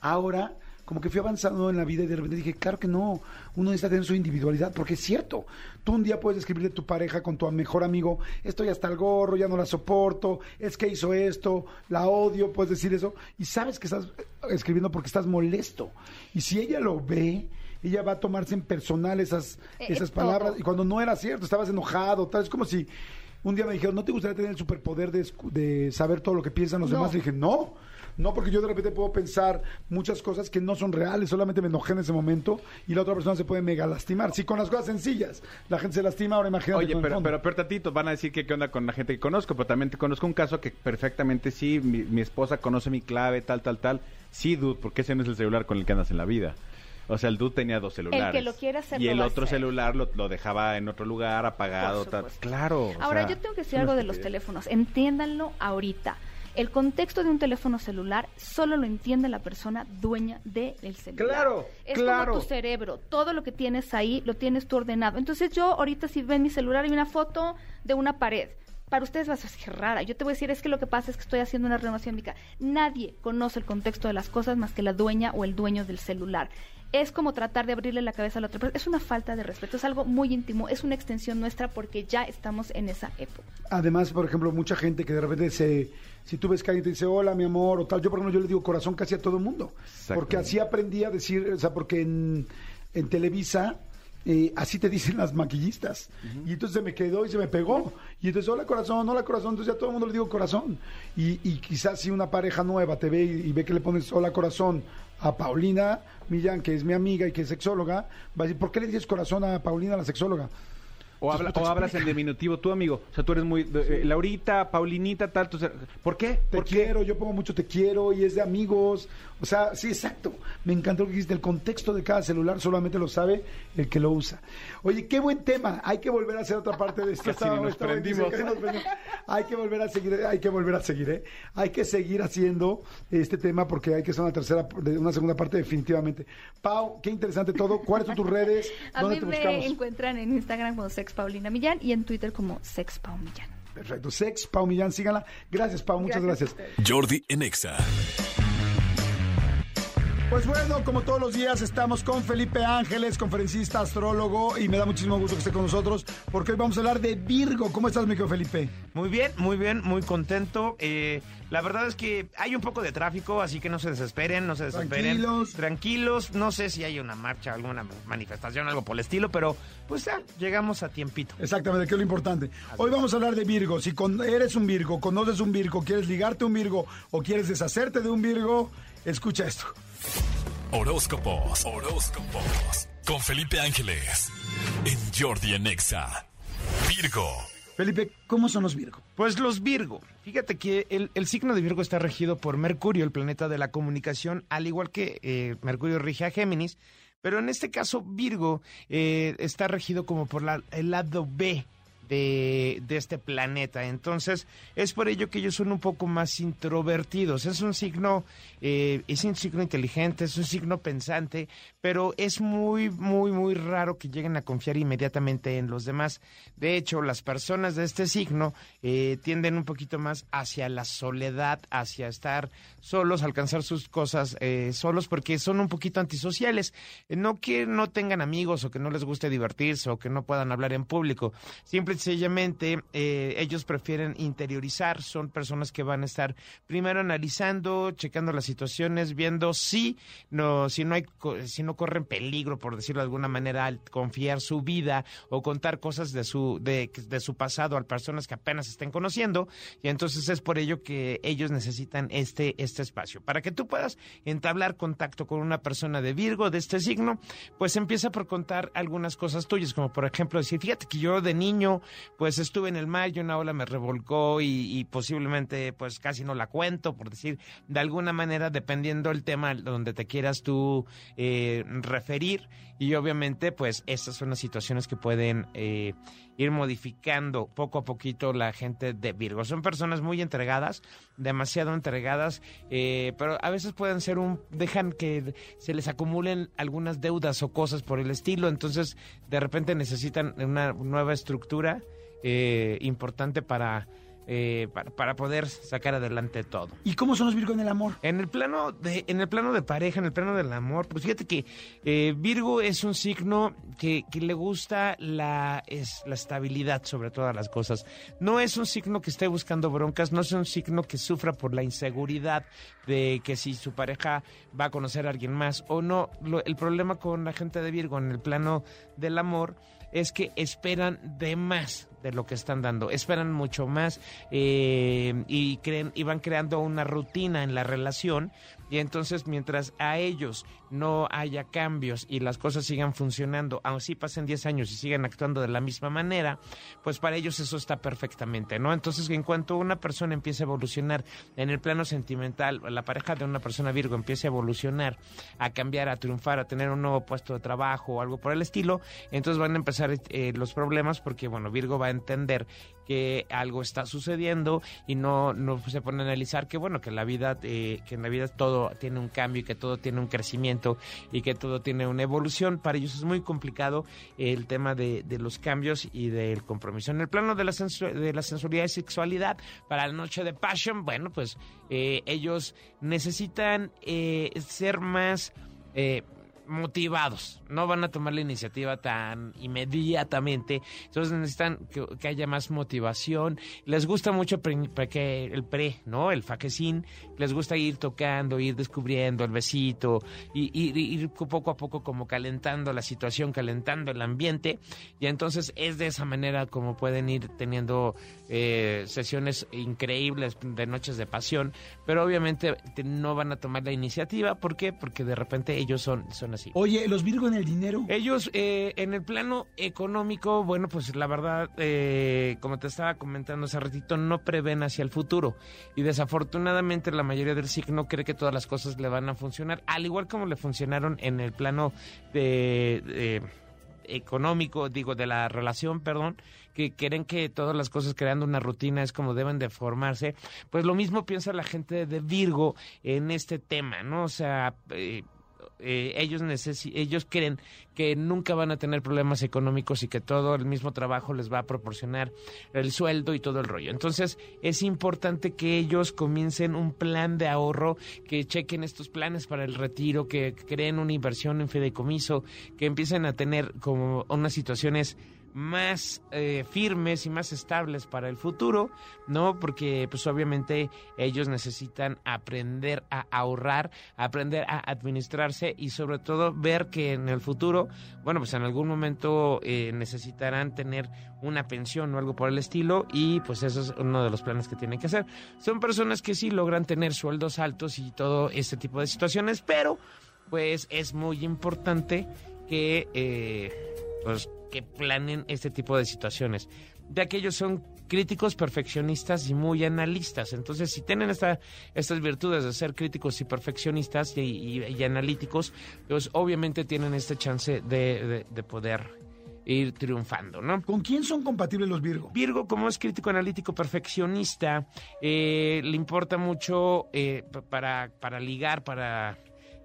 ahora como que fui avanzando en la vida y de repente dije, claro que no, uno necesita tener su individualidad, porque es cierto, tú un día puedes escribirle a tu pareja con tu mejor amigo, estoy hasta el gorro, ya no la soporto, es que hizo esto, la odio, puedes decir eso, y sabes que estás eh, escribiendo porque estás molesto. Y si ella lo ve, ella va a tomarse en personal esas, Eh, esas eh, palabras, todo. y cuando no era cierto, estabas enojado, tal, es como si un día me dijeron, ¿no te gustaría tener el superpoder de, de saber todo lo que piensan los No. demás? Y dije, no, no, porque yo de repente puedo pensar muchas cosas que no son reales, solamente me enojé en ese momento y la otra persona se puede mega lastimar. Sí, con las cosas sencillas, la gente se lastima, ahora imagínate. Oye, con el pero, fondo. pero peor tantito, van a decir que qué onda con la gente que conozco, pero también te conozco un caso que perfectamente sí, mi, mi esposa conoce mi clave, tal, tal, tal. Sí, dude, porque ese no es el celular con el que andas en la vida. O sea, el dude tenía dos celulares. lo quiere hacer Y lo el otro hacer. celular lo, lo dejaba en otro lugar, apagado, tal. Claro. o Ahora, sea, yo tengo que decir algo de los teléfonos. Entiéndanlo ahorita. El contexto de un teléfono celular solo lo entiende la persona dueña del celular. Claro, es claro. como tu cerebro. Todo lo que tienes ahí lo tienes tú ordenado. Entonces yo ahorita si ven mi celular hay una foto de una pared. Para ustedes va a ser rara. Yo te voy a decir, es que lo que pasa es que estoy haciendo una renovación. Nadie conoce el contexto de las cosas más que la dueña o el dueño del celular. Es como tratar de abrirle la cabeza a la otra persona. Es una falta de respeto, es algo muy íntimo, es una extensión nuestra porque ya estamos en esa época. Además, por ejemplo, mucha gente que de repente se... Si tú ves que alguien te dice, hola, mi amor, o tal, yo por ejemplo, yo le digo corazón casi a todo el mundo. Porque así aprendí a decir, o sea, porque en, en Televisa... eh, así te dicen las maquillistas. Y entonces se me quedó y se me pegó. Y entonces, hola corazón, hola corazón. Entonces ya a todo el mundo le digo corazón. Y, y quizás si una pareja nueva te ve y, y ve que le pones hola corazón a Paulina Millán, que es mi amiga y que es sexóloga, va a decir, ¿por qué le dices corazón a Paulina, la sexóloga? O, habla- o hablas en diminutivo, tú amigo. O sea, tú eres muy... eh, Laurita, Paulinita, tal. tú- ¿Por qué? Te ¿Por qué? quiero, yo pongo mucho te quiero y es de amigos. O sea, sí, exacto. Me encantó lo que dijiste. El contexto de cada celular solamente lo sabe el que lo usa. Oye, qué buen tema. Hay que volver a hacer otra parte de esto. [LAUGHS] Estaba- nos estaba prendimos. diciendo que nos prendimos. Hay que volver a seguir, hay que volver a seguir, ¿eh? Hay que seguir haciendo este tema porque hay que hacer una tercera, una segunda parte definitivamente. Pau, qué interesante todo. ¿Cuáles son tus redes? [LAUGHS] A ¿Dónde mí te me buscamos? encuentran en Instagram como Sex Paulina Millán y en Twitter como Sex Pau Millán. Perfecto. Sex, Pau Millán, síganla. Gracias, Pau. Muchas Gracias gracias. Jordi en Exa. Pues bueno, como todos los días estamos con Felipe Ángeles, conferencista, astrólogo, y me da muchísimo gusto que esté con nosotros, porque hoy vamos a hablar de Virgo. ¿Cómo estás, mi querido Felipe? Muy bien, muy bien, muy contento. Eh, la verdad es que hay un poco de tráfico, así que no se desesperen, no se desesperen. Tranquilos. Tranquilos. No sé si hay una marcha, alguna manifestación, algo por el estilo, pero pues ya, llegamos a tiempito. Exactamente, que es lo importante. Hoy vamos a hablar de Virgo. Si con- eres un Virgo, conoces un Virgo, quieres ligarte a un Virgo o quieres deshacerte de un Virgo, escucha esto. Horóscopos. Horóscopos. Con Felipe Ángeles. En Jordi en Exa. Virgo. Felipe, ¿cómo son los Virgo? Pues los Virgo. Fíjate que el, el signo de Virgo está regido por Mercurio, el planeta de la comunicación, al igual que eh, Mercurio rige a Géminis. Pero en este caso, Virgo eh, está regido como por la- el lado B de, este planeta. Entonces, es por ello que ellos son un poco más introvertidos. Es un signo, eh, es un signo inteligente, es un signo pensante, pero es muy, muy, muy raro que lleguen a confiar inmediatamente en los demás. De hecho, las personas de este signo eh, tienden un poquito más hacia la soledad, hacia estar solos, alcanzar sus cosas eh, solos, porque son un poquito antisociales. No que no tengan amigos o que no les guste divertirse o que no puedan hablar en público. Simple sencillamente eh, ellos prefieren interiorizar, son personas que van a estar primero analizando, checando las situaciones, viendo si no, si no hay, si no corren peligro, por decirlo de alguna manera, al confiar su vida o contar cosas de su, de, de su pasado a personas que apenas estén conociendo. Y entonces es por ello que ellos necesitan este, este espacio. Para que tú puedas entablar contacto con una persona de Virgo, de este signo, pues empieza por contar algunas cosas tuyas, como por ejemplo decir, fíjate que yo de niño, pues estuve en el mar y una ola me revolcó y, y posiblemente pues casi no la cuento, por decir, de alguna manera, dependiendo el tema donde te quieras tú eh, referir. Y obviamente, pues estas son las situaciones que pueden eh, ir modificando poco a poquito la gente de Virgo. Son personas muy entregadas, demasiado entregadas, eh, pero a veces pueden ser un, dejan que se les acumulen algunas deudas o cosas por el estilo, entonces de repente necesitan una nueva estructura eh, importante para, eh, para, para poder sacar adelante todo. ¿Y cómo son los Virgo en el amor? En el plano de, en el plano de pareja, en el plano del amor, pues fíjate que eh, Virgo es un signo que, que le gusta la, es, la estabilidad sobre todas las cosas. No es un signo que esté buscando broncas, no es un signo que sufra por la inseguridad de que si su pareja va a conocer a alguien más o no. Lo- el problema con la gente de Virgo en el plano del amor es que esperan de más de lo que están dando, esperan mucho más eh, y creen y van creando una rutina en la relación y entonces mientras a ellos no haya cambios y las cosas sigan funcionando, aun si pasen 10 años y sigan actuando de la misma manera, pues para ellos eso está perfectamente, ¿no? Entonces en cuanto una persona empiece a evolucionar en el plano sentimental, la pareja de una persona Virgo empiece a evolucionar, a cambiar, a triunfar, a tener un nuevo puesto de trabajo o algo por el estilo, entonces van a empezar eh, los problemas porque, bueno, Virgo va entender que algo está sucediendo y no, no se pone a analizar que, bueno, que la vida, eh, que en la vida todo tiene un cambio y que todo tiene un crecimiento y que todo tiene una evolución. Para ellos es muy complicado el tema de, los cambios y del compromiso. En el plano de la, de la sensualidad y sexualidad, para la noche de Passion, bueno, pues eh, ellos necesitan eh, ser más... motivados, no van a tomar la iniciativa tan inmediatamente, entonces necesitan que, haya más motivación, les gusta mucho pre- pre- que el pre, ¿no? El faquecín, les gusta ir tocando, ir descubriendo el besito, y, ir poco a poco como calentando la situación, calentando el ambiente, y entonces es de esa manera como pueden ir teniendo eh, sesiones increíbles de noches de pasión, pero obviamente te- no van a tomar la iniciativa, ¿por qué? Porque de repente ellos son, son así. Oye, ¿los Virgo en el dinero? Ellos, eh, en el plano económico, bueno, pues la verdad, eh, como te estaba comentando hace ratito, no prevén hacia el futuro. Y desafortunadamente la mayoría del signo cree que todas las cosas le van a funcionar, al igual como le funcionaron en el plano de... de económico, digo, de la relación, perdón, que creen que todas las cosas creando una rutina es como deben de formarse, pues lo mismo piensa la gente de Virgo en este tema, ¿no? O sea, eh, eh, ellos necesi ellos creen que nunca van a tener problemas económicos y que todo el mismo trabajo les va a proporcionar el sueldo y todo el rollo. Entonces es importante que ellos comiencen un plan de ahorro, que chequen estos planes para el retiro, que creen una inversión en fideicomiso, que empiecen a tener como unas situaciones más eh, firmes y más estables para el futuro, ¿no? Porque pues obviamente ellos necesitan aprender a ahorrar, aprender a administrarse y sobre todo ver que en el futuro, bueno, pues en algún momento eh, necesitarán tener una pensión o algo por el estilo y pues eso es uno de los planes que tienen que hacer. Son personas que sí logran tener sueldos altos y todo este tipo de situaciones, pero pues es muy importante que eh, pues que planen este tipo de situaciones, ya que ellos son críticos perfeccionistas y muy analistas. Entonces, si tienen esta, estas virtudes de ser críticos y perfeccionistas y, y- y analíticos, pues obviamente tienen esta chance de, de- de poder ir triunfando, ¿no? ¿Con quién son compatibles los Virgo? Virgo, como es crítico analítico perfeccionista, eh, le importa mucho eh, pa- para, para ligar, para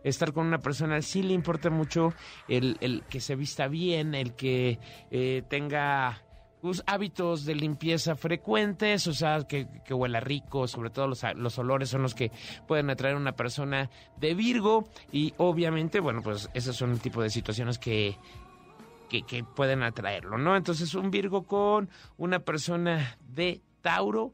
estar con una persona, sí le importa mucho el, el que se vista bien, el que eh, tenga pues, hábitos de limpieza frecuentes, o sea, que, que huela rico, sobre todo los, los olores son los que pueden atraer a una persona de Virgo y obviamente, bueno, pues esos son el tipo de situaciones que, que, que pueden atraerlo, ¿no? Entonces, un Virgo con una persona de Tauro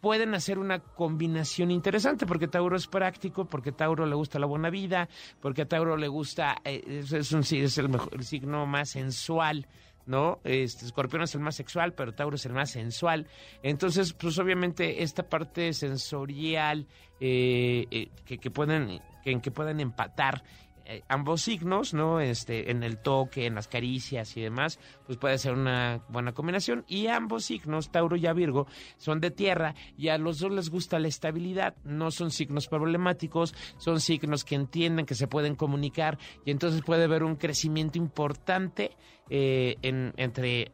pueden hacer una combinación interesante, porque Tauro es práctico, porque Tauro le gusta la buena vida, porque a Tauro le gusta, eh, es, un, es el, mejor, signo más sensual, ¿no? Este, Escorpión es el más sexual, pero Tauro es el más sensual. Entonces, pues obviamente esta parte sensorial eh, eh, que, que pueden, que, en que pueden empatar eh, ambos signos, ¿no? Este, en el toque, en las caricias y demás, pues puede ser una buena combinación. Y ambos signos, Tauro y Virgo, son de tierra y a los dos les gusta la estabilidad. No son signos problemáticos, son signos que entienden que se pueden comunicar y entonces puede haber un crecimiento importante eh, en, entre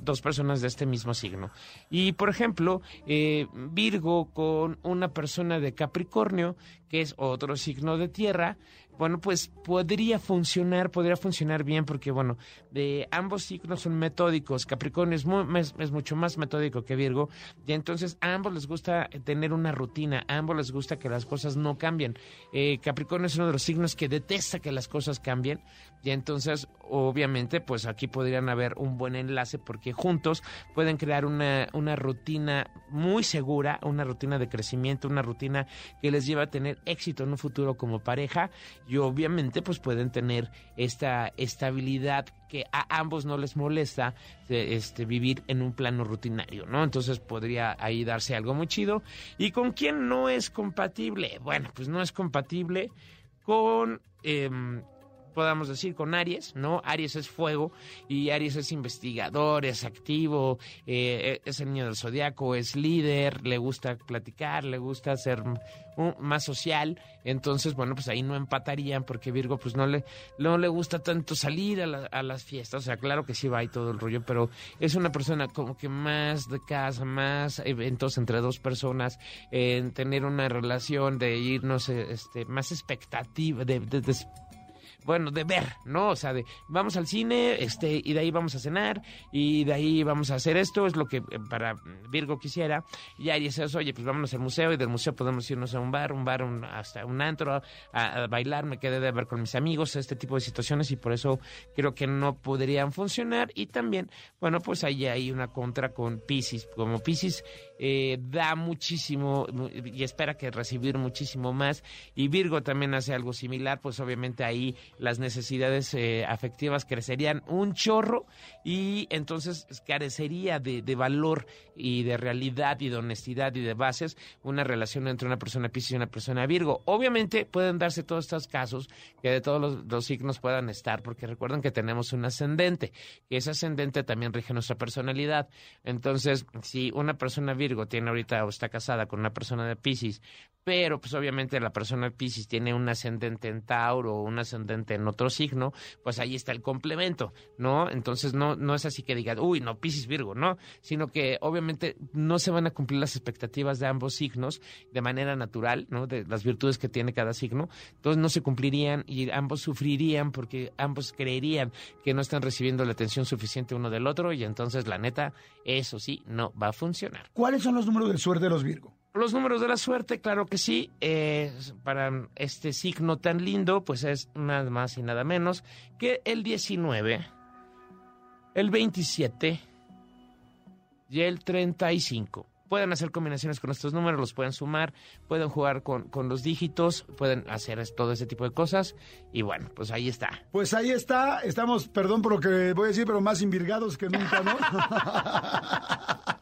dos personas de este mismo signo. Y por ejemplo, eh, Virgo con una persona de Capricornio, que es otro signo de tierra, bueno, pues podría funcionar, podría funcionar bien porque, bueno, de ambos signos son metódicos. Capricornio es, mu- es- es mucho más metódico que Virgo y entonces a ambos les gusta tener una rutina, a ambos les gusta que las cosas no cambien. Eh, Capricornio es uno de los signos que detesta que las cosas cambien y entonces, obviamente, pues aquí podrían haber un buen enlace porque juntos pueden crear una, una rutina muy segura, una rutina de crecimiento, una rutina que les lleva a tener éxito en un futuro como pareja y obviamente pues pueden tener esta estabilidad que a ambos no les molesta este, vivir en un plano rutinario, ¿no? Entonces podría ahí darse algo muy chido. ¿Y con quién no es compatible? Bueno, pues no es compatible con... em, podamos decir, con Aries, ¿no? Aries es fuego y Aries es investigador, es activo, eh, es el niño del zodiaco, es líder, le gusta platicar, le gusta ser más social. Entonces, bueno, pues ahí no empatarían porque Virgo, pues no le, no le gusta tanto salir a, la- a las fiestas. O sea, claro que sí va y todo el rollo, pero es una persona como que más de casa, más eventos entre dos personas, en tener una relación de irnos, este, más expectativa, de bueno, de ver, ¿no? O sea, de vamos al cine, este, y de ahí vamos a cenar, y de ahí vamos a hacer esto, es lo que eh, para Virgo quisiera. Y Aries es, oye, pues vámonos al museo, y del museo podemos irnos a un bar, un bar, un- hasta un antro, a, bailar, me quedé de ver con mis amigos, este tipo de situaciones, y por eso creo que no podrían funcionar. Y también, bueno, pues ahí hay una contra con Pisces, como Pisces eh, da muchísimo mu- y espera que recibir muchísimo más, y Virgo también hace algo similar, pues obviamente ahí las necesidades eh, afectivas crecerían un chorro y entonces carecería de, de valor y de realidad y de honestidad y de bases una relación entre una persona Piscis y una persona Virgo. Obviamente pueden darse todos estos casos que de todos los, signos puedan estar, porque recuerden que tenemos un ascendente, que ese ascendente también rige nuestra personalidad. Entonces, si una persona Virgo tiene ahorita o está casada con una persona de Piscis, pero pues obviamente la persona de Piscis tiene un ascendente en Tauro o un ascendente en otro signo, pues ahí está el complemento, ¿no? Entonces no, no es así que digan, uy, no, Piscis Virgo, ¿no? Sino que obviamente no se van a cumplir las expectativas de ambos signos de manera natural, ¿no? De las virtudes que tiene cada signo, entonces no se cumplirían y ambos sufrirían porque ambos creerían que no están recibiendo la atención suficiente uno del otro y entonces la neta, eso sí, no va a funcionar. ¿Cuáles son los números de suerte de los Virgo? Los números de la suerte, claro que sí. Eh, para este signo tan lindo, pues es nada más y nada menos que el 19, el 27 y el 35. Pueden hacer combinaciones con estos números, los pueden sumar, pueden jugar con, con los dígitos, pueden hacer todo ese tipo de cosas. Y bueno, pues ahí está. Pues ahí está, estamos, perdón por lo que voy a decir, pero más invirgados que nunca, ¿no? [LAUGHS]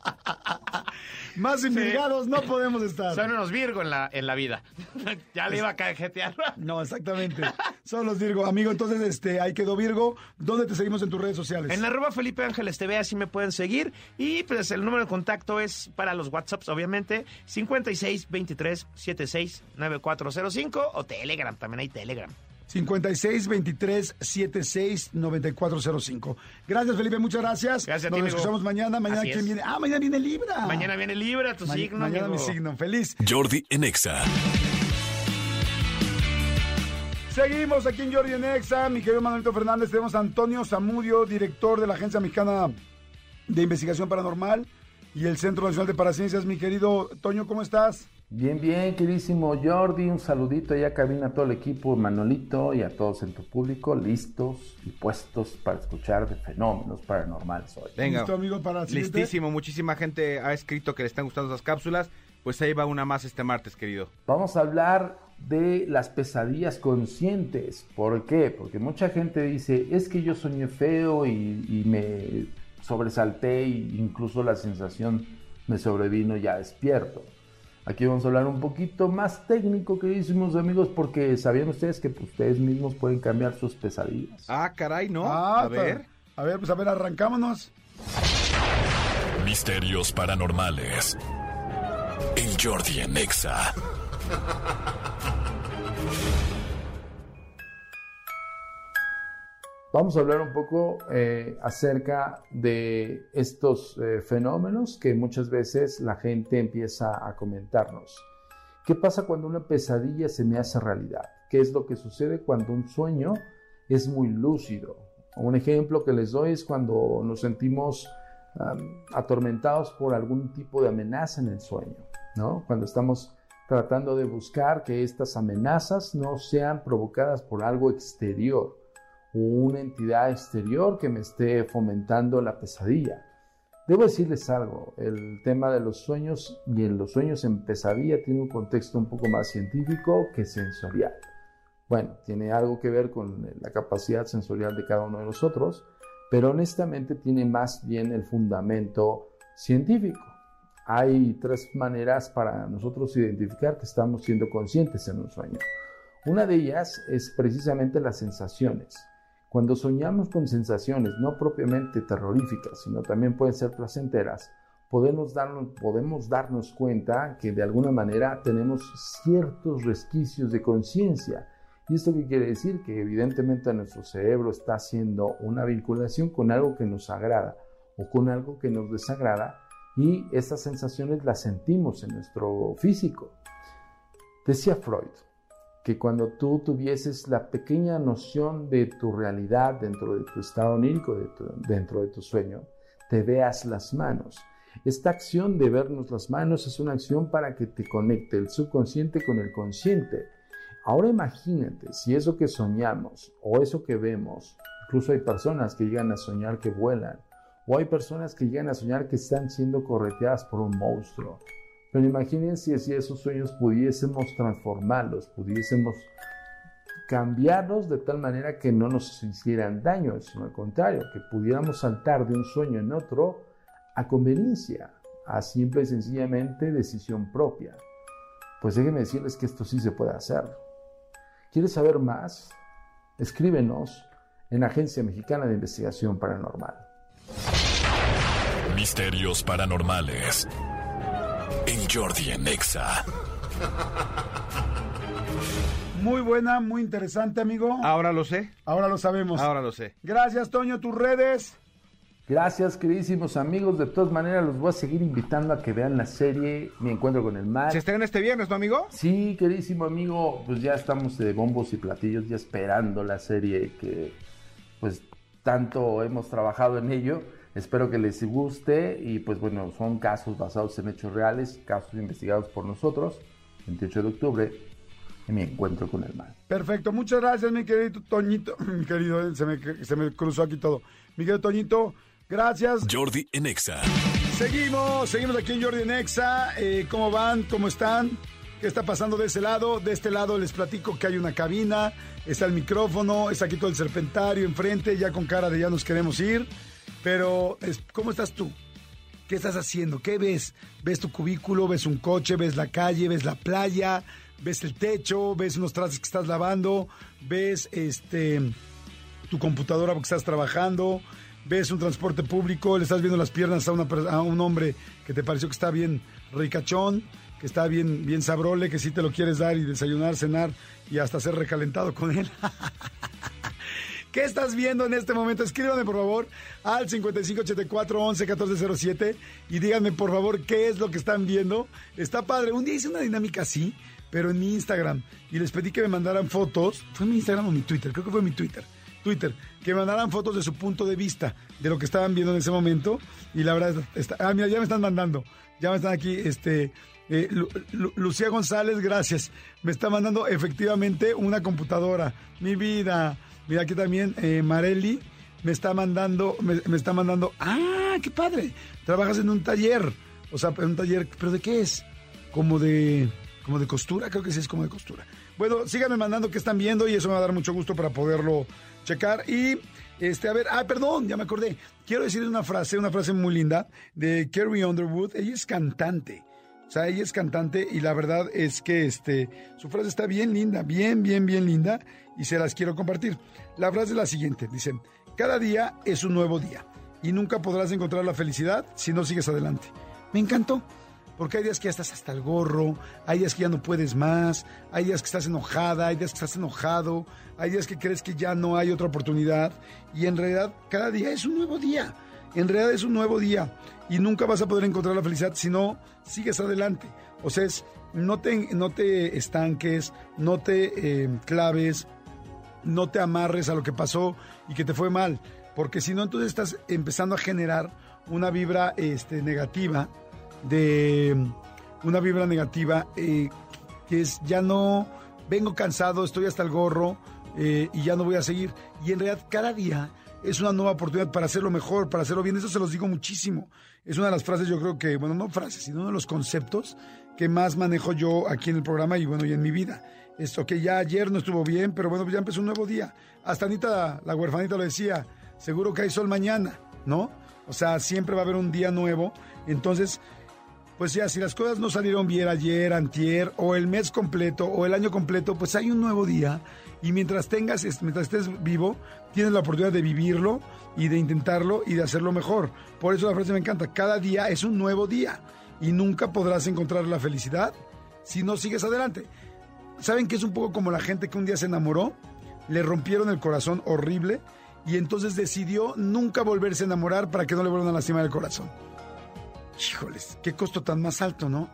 más invirgados no podemos estar. Son unos Virgo en la, en la vida. [LAUGHS] ya le iba a cajetear. [LAUGHS] No, exactamente. Son los Virgo. Amigo, entonces, este, ahí quedó Virgo. ¿Dónde te seguimos en tus redes sociales? En arroba Felipe Ángeles TV, así me pueden seguir. Y pues el número de contacto es para los WhatsApps, obviamente, 56 23 76 9405 o Telegram, también hay Telegram. 56 23 76 9405. Gracias, Felipe, muchas gracias. Gracias a Nos ti, amigo. escuchamos mañana. Mañana, Así ¿quién es. viene? Ah, mañana viene Libra. Mañana viene Libra, tu Ma- signo, Mañana amigo. mi signo. Feliz. Jordi en Exa. Seguimos aquí en Jordi en Exa, mi querido Manuelito Fernández. Tenemos a Antonio Zamudio, director de la Agencia Mexicana de Investigación Paranormal y el Centro Nacional de Paraciencias. Mi querido Toño, ¿cómo estás? Bien, bien, queridísimo Jordi, un saludito allá cabina a todo el equipo, Manolito y a todos en tu público, listos y puestos para escuchar de fenómenos paranormales hoy. Venga. ¿Listo, amigo, para? Listísimo. Muchísima gente ha escrito que le están gustando esas cápsulas. Pues ahí va una más este martes, querido. Vamos a hablar de las pesadillas conscientes. ¿Por qué? Porque mucha gente dice, es que yo soñé feo y, y me sobresalté e incluso la sensación me sobrevino ya despierto. Aquí vamos a hablar un poquito más técnico, queridísimos amigos, porque sabían ustedes que pues, ustedes mismos pueden cambiar sus pesadillas. Ah, caray, ¿no? Ah, a ver. A ver, pues a ver, arrancámonos. Misterios paranormales. En Jordi en Exa. Vamos a hablar un poco eh, acerca de estos eh, fenómenos que muchas veces la gente empieza a comentarnos. ¿Qué pasa cuando una pesadilla se me hace realidad? ¿Qué es lo que sucede cuando un sueño es muy lúcido? Un ejemplo que les doy es cuando nos sentimos atormentados por algún tipo de amenaza en el sueño, ¿no? Cuando estamos tratando de buscar que estas amenazas no sean provocadas por algo exterior una entidad exterior que me esté fomentando la pesadilla. Debo decirles algo, el tema de los sueños y en los sueños en pesadilla tiene un contexto un poco más científico que sensorial. Bueno, tiene algo que ver con la capacidad sensorial de cada uno de nosotros, pero honestamente tiene más bien el fundamento científico. Hay tres maneras para nosotros identificar que estamos siendo conscientes en un sueño. Una de ellas es precisamente las sensaciones. Cuando soñamos con sensaciones no propiamente terroríficas, sino también pueden ser placenteras, podemos darnos, podemos darnos cuenta que de alguna manera tenemos ciertos resquicios de conciencia. ¿Y esto qué quiere decir? Que evidentemente nuestro cerebro está haciendo una vinculación con algo que nos agrada o con algo que nos desagrada y estas sensaciones las sentimos en nuestro físico. Decía Freud que cuando tú tuvieses la pequeña noción de tu realidad dentro de tu estado onírico, de tu- dentro de tu sueño, te veas las manos. Esta acción de vernos las manos es una acción para que te conecte el subconsciente con el consciente. Ahora imagínate si eso que soñamos o eso que vemos, incluso hay personas que llegan a soñar que vuelan, o hay personas que llegan a soñar que están siendo correteadas por un monstruo. Pero imagínense si esos sueños pudiésemos transformarlos, pudiésemos cambiarlos de tal manera que no nos hicieran daño, sino al contrario, que pudiéramos saltar de un sueño en otro a conveniencia, a simple y sencillamente decisión propia. Pues déjenme decirles que esto sí se puede hacer. ¿Quieres saber más? Escríbenos en Agencia Mexicana de Investigación Paranormal. Misterios paranormales. En Jordi en Exa. Muy buena, muy interesante, amigo. Ahora lo sé. Ahora lo sabemos. Ahora lo sé. Gracias, Toño. Tus redes. Gracias, queridísimos amigos. De todas maneras, los voy a seguir invitando a que vean la serie Mi Encuentro con el Mal. ¿Se estrena este viernes, no, amigo? Sí, queridísimo amigo. Pues ya estamos de bombos y platillos, ya esperando la serie que, pues, tanto hemos trabajado en ello. Espero que les guste y, pues, bueno, son casos basados en hechos reales, casos investigados por nosotros. 28 de octubre, en Mi Encuentro con el Mal. Perfecto. Muchas gracias, mi querido Toñito. [LAUGHS] Mi querido, se me, se me cruzó aquí todo. Mi querido Toñito, gracias. Jordi en Exa. Seguimos, seguimos aquí en Jordi en Exa. Eh, ¿Cómo van? ¿Cómo están? ¿Qué está pasando de ese lado? De este lado les platico que hay una cabina, está el micrófono, está aquí todo el serpentario enfrente, ya con cara de ya nos queremos ir. Pero, ¿cómo estás tú? ¿Qué estás haciendo? ¿Qué ves? ¿Ves tu cubículo? ¿Ves un coche? ¿Ves la calle? ¿Ves la playa? ¿Ves el techo? ¿Ves unos trastes que estás lavando? ¿Ves este tu computadora porque estás trabajando? ¿Ves un transporte público? ¿Le estás viendo las piernas a, una a un hombre que te pareció que está bien ricachón? Que está bien, bien sabrole, que sí te lo quieres dar y desayunar, cenar y hasta ser recalentado con él. [LAUGHS] ¿Qué estás viendo en este momento? Escríbanme por favor al 5584-11-1407 y díganme por favor qué es lo que están viendo. Está padre. Un día hice una dinámica así, pero en Instagram y les pedí que me mandaran fotos. ¿Fue mi Instagram o mi Twitter? Creo que fue mi Twitter. Twitter, que me mandaran fotos de su punto de vista, de lo que estaban viendo en ese momento. Y la verdad, está, ah, mira, ya me están mandando. Ya me están aquí, este, eh, Lu- Lu- Lucía González, gracias. Me está mandando efectivamente una computadora. Mi vida. Mira aquí también eh, Marelli me está mandando, me, está mandando. ¡Ah, qué padre! Trabajas en un taller. O sea, en un taller, ¿pero de qué es? Como de, como de costura, creo que sí es como de costura. Bueno, síganme mandando qué están viendo y eso me va a dar mucho gusto para poderlo checar. Y, este, a ver, ah, perdón, ya me acordé. Quiero decir una frase, una frase muy linda de Carrie Underwood. Ella es cantante. O sea, ella es cantante y la verdad es que este, su frase está bien linda, bien, bien, bien linda y se las quiero compartir. La frase es la siguiente, dice, cada día es un nuevo día y nunca podrás encontrar la felicidad si no sigues adelante. Me encantó, porque hay días que ya estás hasta el gorro, hay días que ya no puedes más, hay días que estás enojada, hay días que estás enojado, hay días que crees que ya no hay otra oportunidad y en realidad cada día es un nuevo día. En realidad es un nuevo día y nunca vas a poder encontrar la felicidad si no sigues adelante. O sea, es, no, te, no te estanques, no te eh, claves, no te amarres a lo que pasó y que te fue mal, porque si no, entonces estás empezando a generar una vibra este, negativa de una vibra negativa eh, que es ya no vengo cansado, estoy hasta el gorro eh, y ya no voy a seguir. Y en realidad cada día es una nueva oportunidad para hacerlo mejor, para hacerlo bien. Eso se los digo muchísimo. Es una de las frases, yo creo que, bueno, no frases, sino uno de los conceptos que más manejo yo aquí en el programa y bueno, y en mi vida. Esto que ya ayer no estuvo bien, pero bueno, ya empezó un nuevo día. Hasta Anita, la huerfanita lo decía, seguro que hay sol mañana, ¿no? O sea, siempre va a haber un día nuevo. Entonces, pues ya, si las cosas no salieron bien ayer, antier, o el mes completo, o el año completo, pues hay un nuevo día. Y mientras tengas, mientras estés vivo, tienes la oportunidad de vivirlo y de intentarlo y de hacerlo mejor. Por eso la frase me encanta. Cada día es un nuevo día. Y nunca podrás encontrar la felicidad si no sigues adelante. ¿Saben que es un poco como la gente que un día se enamoró? Le rompieron el corazón horrible y entonces decidió nunca volverse a enamorar para que no le vuelvan a lastimar el corazón. Híjoles, qué costo tan más alto, ¿no?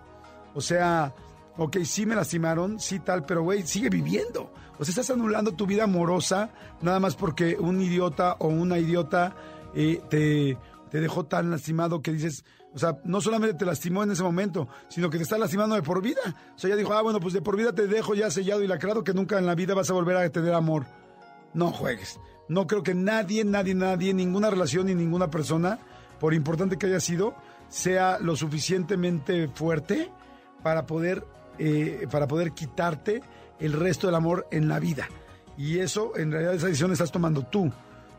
O sea, ok, sí me lastimaron, sí tal, pero güey, sigue viviendo. O sea, estás anulando tu vida amorosa nada más porque un idiota o una idiota eh, te, te dejó tan lastimado que dices, o sea, no solamente te lastimó en ese momento, sino que te está lastimando de por vida. O sea, ya dijo, ah, bueno, pues de por vida te dejo ya sellado y lacrado que nunca en la vida vas a volver a tener amor. No juegues. No creo que nadie, nadie, nadie, ninguna relación ni ninguna persona, por importante que haya sido, sea lo suficientemente fuerte para poder, eh, para poder quitarte el resto del amor en la vida. Y eso, en realidad, esa decisión estás tomando tú.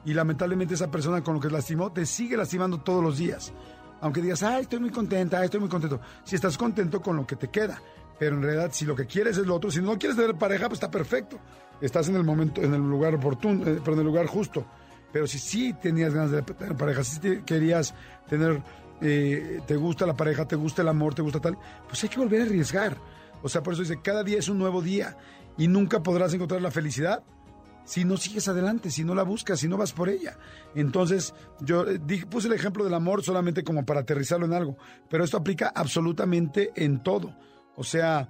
Y lamentablemente esa persona con lo que lastimó te sigue lastimando todos los días. Aunque digas, ay, estoy muy contenta, estoy muy contento. Si estás contento con lo que te queda. Pero en realidad, si lo que quieres es lo otro, si no quieres tener pareja, pues está perfecto. Estás en el momento, en el lugar oportuno, eh, pero en el lugar justo. Pero si sí tenías ganas de tener pareja, si te- querías tener, eh, te gusta la pareja, te gusta el amor, te gusta tal, pues hay que volver a arriesgar. O sea, por eso dice, cada día es un nuevo día y nunca podrás encontrar la felicidad si no sigues adelante, si no la buscas, si no vas por ella. Entonces, yo eh, puse el ejemplo del amor solamente como para aterrizarlo en algo, pero esto aplica absolutamente en todo. O sea,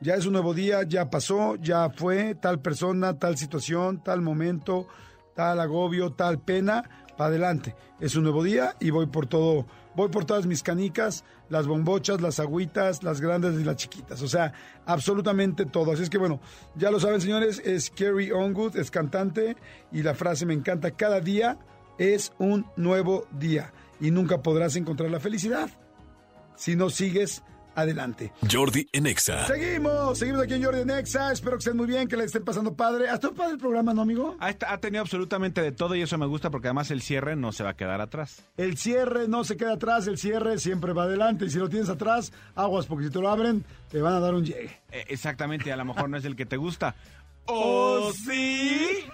ya es un nuevo día, ya pasó, ya fue tal persona, tal situación, tal momento, tal agobio, tal pena, para adelante. Es un nuevo día y voy por todo, voy por todas mis canicas, las bombochas, las agüitas, las grandes y las chiquitas. O sea, absolutamente todo. Así es que bueno, ya lo saben señores, es Carrie Ongood, es cantante y la frase me encanta, cada día es un nuevo día y nunca podrás encontrar la felicidad si no sigues adelante. Jordi en Exa. Seguimos, seguimos aquí en Jordi Nexa. Espero que estén muy bien, que le estén pasando padre. ¿Hasta un padre el programa, no, amigo? Ha, ha tenido absolutamente de todo y eso me gusta porque además el cierre no se va a quedar atrás. El cierre no se queda atrás, el cierre siempre va adelante. Y si lo tienes atrás, aguas, porque si te lo abren, te van a dar un llegue. Eh, exactamente, y a lo mejor no es el que te gusta. [LAUGHS] ¿Oh, sí?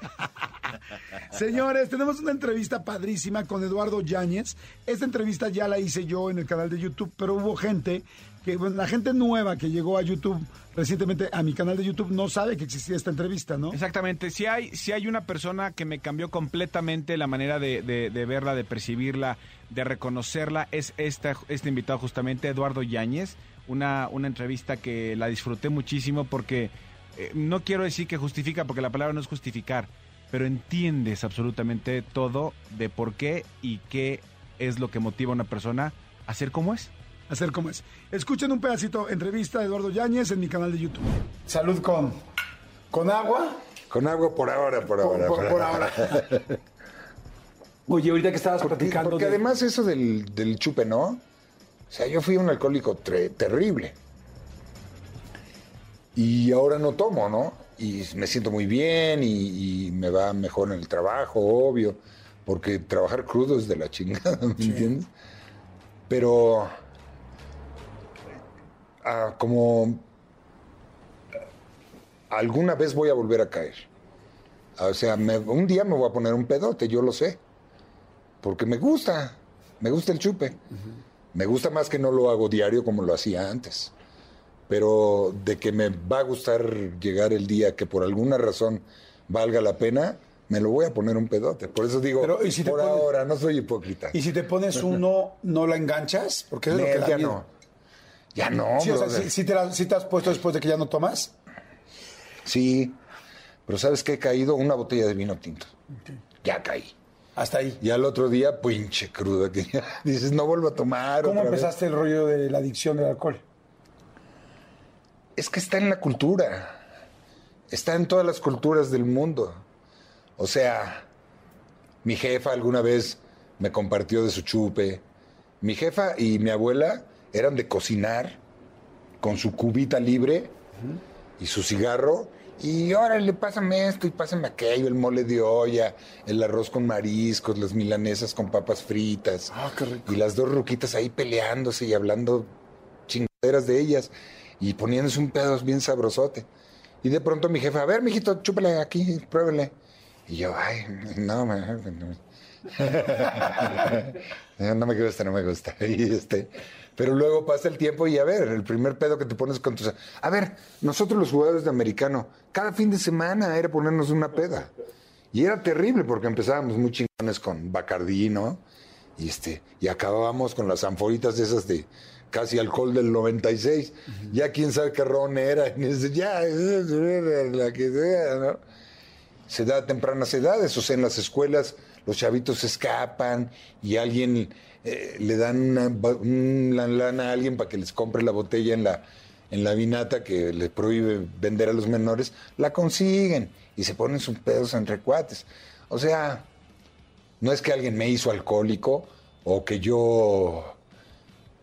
[LAUGHS] Señores, tenemos una entrevista padrísima con Eduardo Yáñez. Esta entrevista ya la hice yo en el canal de YouTube, pero hubo gente que, bueno, la gente nueva que llegó a YouTube recientemente a mi canal de YouTube no sabe que existía esta entrevista, ¿no? Exactamente, si hay, si hay una persona que me cambió completamente la manera de, de- de verla, de percibirla, de reconocerla, es esta, este invitado justamente, Eduardo Yáñez, una, una entrevista que la disfruté muchísimo porque eh, no quiero decir que justifica, porque la palabra no es justificar, pero entiendes absolutamente todo de por qué y qué es lo que motiva a una persona a ser como es. A ser como es. Escuchen un pedacito, entrevista de Eduardo Yáñez en mi canal de YouTube. Salud con, con agua. Con agua por ahora, por ahora. por- por ahora. [LAUGHS] Oye, ahorita que estabas platicando Porque de- además eso del, del chupe, ¿no? O sea, yo fui un alcohólico terrible. Y ahora no tomo, ¿no? Y me siento muy bien y, y me va mejor en el trabajo, obvio. Porque trabajar crudo es de la chingada, ¿me entiendes? Pero... ah, como... Alguna vez voy a volver a caer. O sea, me- un día me voy a poner un pedote, yo lo sé. Porque me gusta, me gusta el chupe. Me gusta más que no lo hago diario como lo hacía antes. Pero de que me va a gustar llegar el día que por alguna razón valga la pena, me lo voy a poner un pedote. Por eso digo, Pero, ¿y si te por pones- ahora, no soy hipócrita. Y si te pones uno, ¿no la enganchas? Porque es lo que ya no. Ya no, Sí, o sea, brother. ¿sí, sí te la- sí te has puesto después de que ya no tomas? Sí, pero ¿sabes qué he caído? Una botella de vino tinto. Ya caí. Hasta ahí. Y al otro día, pinche cruda, que ya [LAUGHS] dices, no vuelvo a tomar. ¿Cómo otra vez. empezaste el rollo de la adicción del alcohol? Es que está en la cultura. Está en todas las culturas del mundo. O sea, mi jefa alguna vez me compartió de su chupe. Mi jefa y mi abuela eran de cocinar con su cubita libre y su cigarro. Y órale, pásame esto y pásame aquello, el mole de olla, el arroz con mariscos, las milanesas con papas fritas. Y las dos ruquitas ahí peleándose y hablando chingaderas de ellas y poniéndose un pedo bien sabrosote. Y de pronto mi jefa, a ver, mijito, chúpele aquí, pruébele. Y yo, ay, no, me- [LAUGHS] no, me- gusta, no me gusta. [LAUGHS] Y este, pero luego pasa el tiempo y a ver, el primer pedo que te pones con tus... A ver, nosotros los jugadores de americano, cada fin de semana era ponernos una peda. Y era terrible porque empezábamos muy chingones con Bacardí, ¿no? Y, este, y acabábamos con las anforitas esas de casi alcohol del 96. Ya quién sabe qué ron era. [LAUGHS] Y ya, la que sea, ¿no? Se da a tempranas edades, o sea, en las escuelas los chavitos escapan y alguien eh, le dan una, lana a alguien para que les compre la botella en la, en la vinata que le prohíbe vender a los menores, la consiguen y se ponen sus pedos entre cuates. O sea, no es que alguien me hizo alcohólico o que yo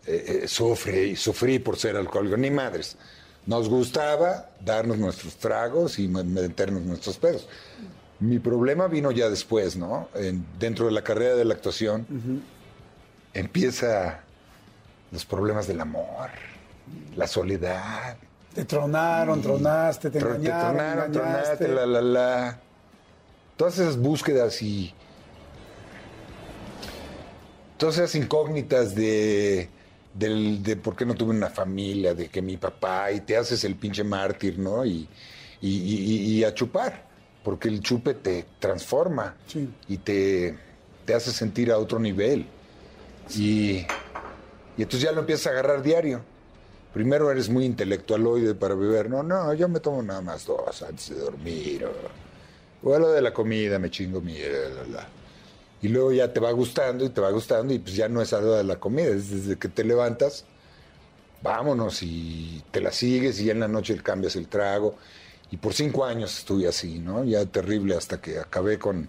eh, eh, sufre y sufrí por ser alcohólico, ni madres. Nos gustaba darnos nuestros tragos y me- meternos nuestros pedos. Mi problema vino ya después, ¿no? En- dentro de la carrera de la actuación empieza los problemas del amor, la soledad. Te tronaron, tronaste, te engañaron, tronaron, engañaste. tronaste, la, la, la. Todas esas búsquedas y. Todas esas incógnitas de. del- de por qué no tuve una familia, de que mi papá, y te haces el pinche mártir, ¿no? Y, y, y- y a chupar, porque el chupe te transforma Sí. y te, te hace sentir a otro nivel. Y, y entonces ya lo empiezas a agarrar diario. Primero eres muy intelectualoide para beber. No, no, yo me tomo nada más dos antes de dormir. O, lo de la comida, me chingo mi... la, la, la. Y luego ya te va gustando y te va gustando y pues ya no es a lo de la comida, es desde que te levantas, vámonos y te la sigues y ya en la noche cambias el trago. Y por cinco años estuve así, ¿no? Ya terrible hasta que acabé con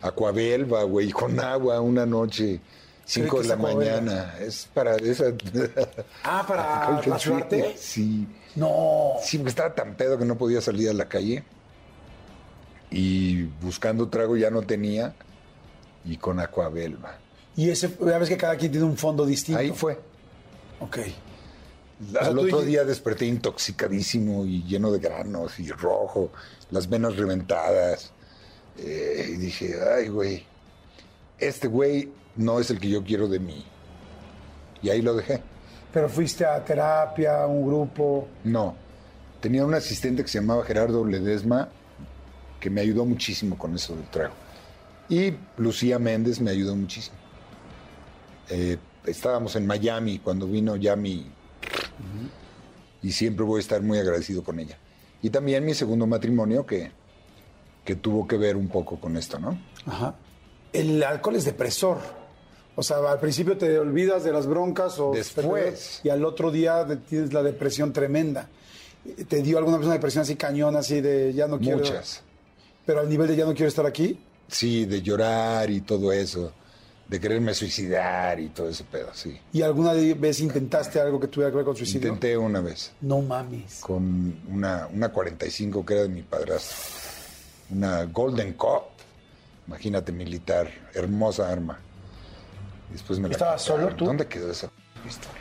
Aquabelva, güey, con agua una noche, cinco ¿Qué de la mañana. Es para esa... [LAUGHS] Ah, para [LAUGHS] rasurarte. Sí. No. Sí, porque estaba tan pedo que no podía salir a la calle. Y buscando trago ya no tenía. Y con Aquabelva. Y ese, ya ves que cada quien tiene un fondo distinto. Ahí fue. Ok. Al otro día desperté intoxicadísimo y lleno de granos y rojo, las venas reventadas. Eh, y dije, ay, güey, este güey no es el que yo quiero de mí. Y ahí lo dejé. Pero fuiste a terapia, a un grupo. No. Tenía un asistente que se llamaba Gerardo Ledesma, que me ayudó muchísimo con eso del trago. Y Lucía Méndez me ayudó muchísimo. Eh, estábamos en Miami cuando vino Yami y siempre voy a estar muy agradecido con ella. Y también mi segundo matrimonio que, que tuvo que ver un poco con esto, ¿no? Ajá. El alcohol es depresor. O sea, al principio te olvidas de las broncas o Después. y al otro día tienes la depresión tremenda. ¿Te dio alguna vez una depresión así cañona, así de ya no quiero? Muchas. Pero al nivel de ya no quiero estar aquí. Sí, de llorar y todo eso, de quererme suicidar y todo ese pedo, sí. ¿Y alguna vez intentaste algo que tuviera que ver con suicidio? Intenté una vez. No mames. con una, una 45 que era de mi padrastro. Una Golden Cup. Imagínate, militar. Hermosa arma. Después me la ¿Estabas solo tú? ¿Dónde quedó esa pistola?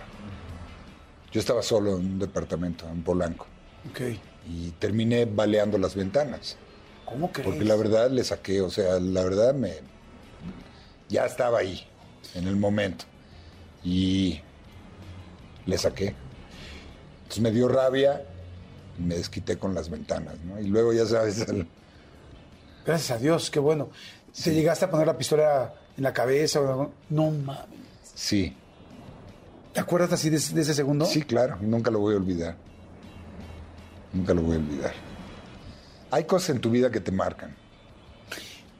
Yo estaba solo en un departamento, en Polanco. Ok. Y terminé baleando las ventanas. ¿Cómo crees? Porque la verdad le saqué, o sea, la verdad me. Ya estaba ahí, en el momento. Y le saqué. Entonces me dio rabia y me desquité con las ventanas, ¿no? Y luego, ya sabes, Gracias a Dios, qué bueno. ¿Te llegaste a poner la pistola en la cabeza o algo? No mames. sí, ¿Te acuerdas así de, de ese segundo? sí, claro, nunca lo voy a olvidar. Nunca lo voy a olvidar. Hay cosas en tu vida que te marcan.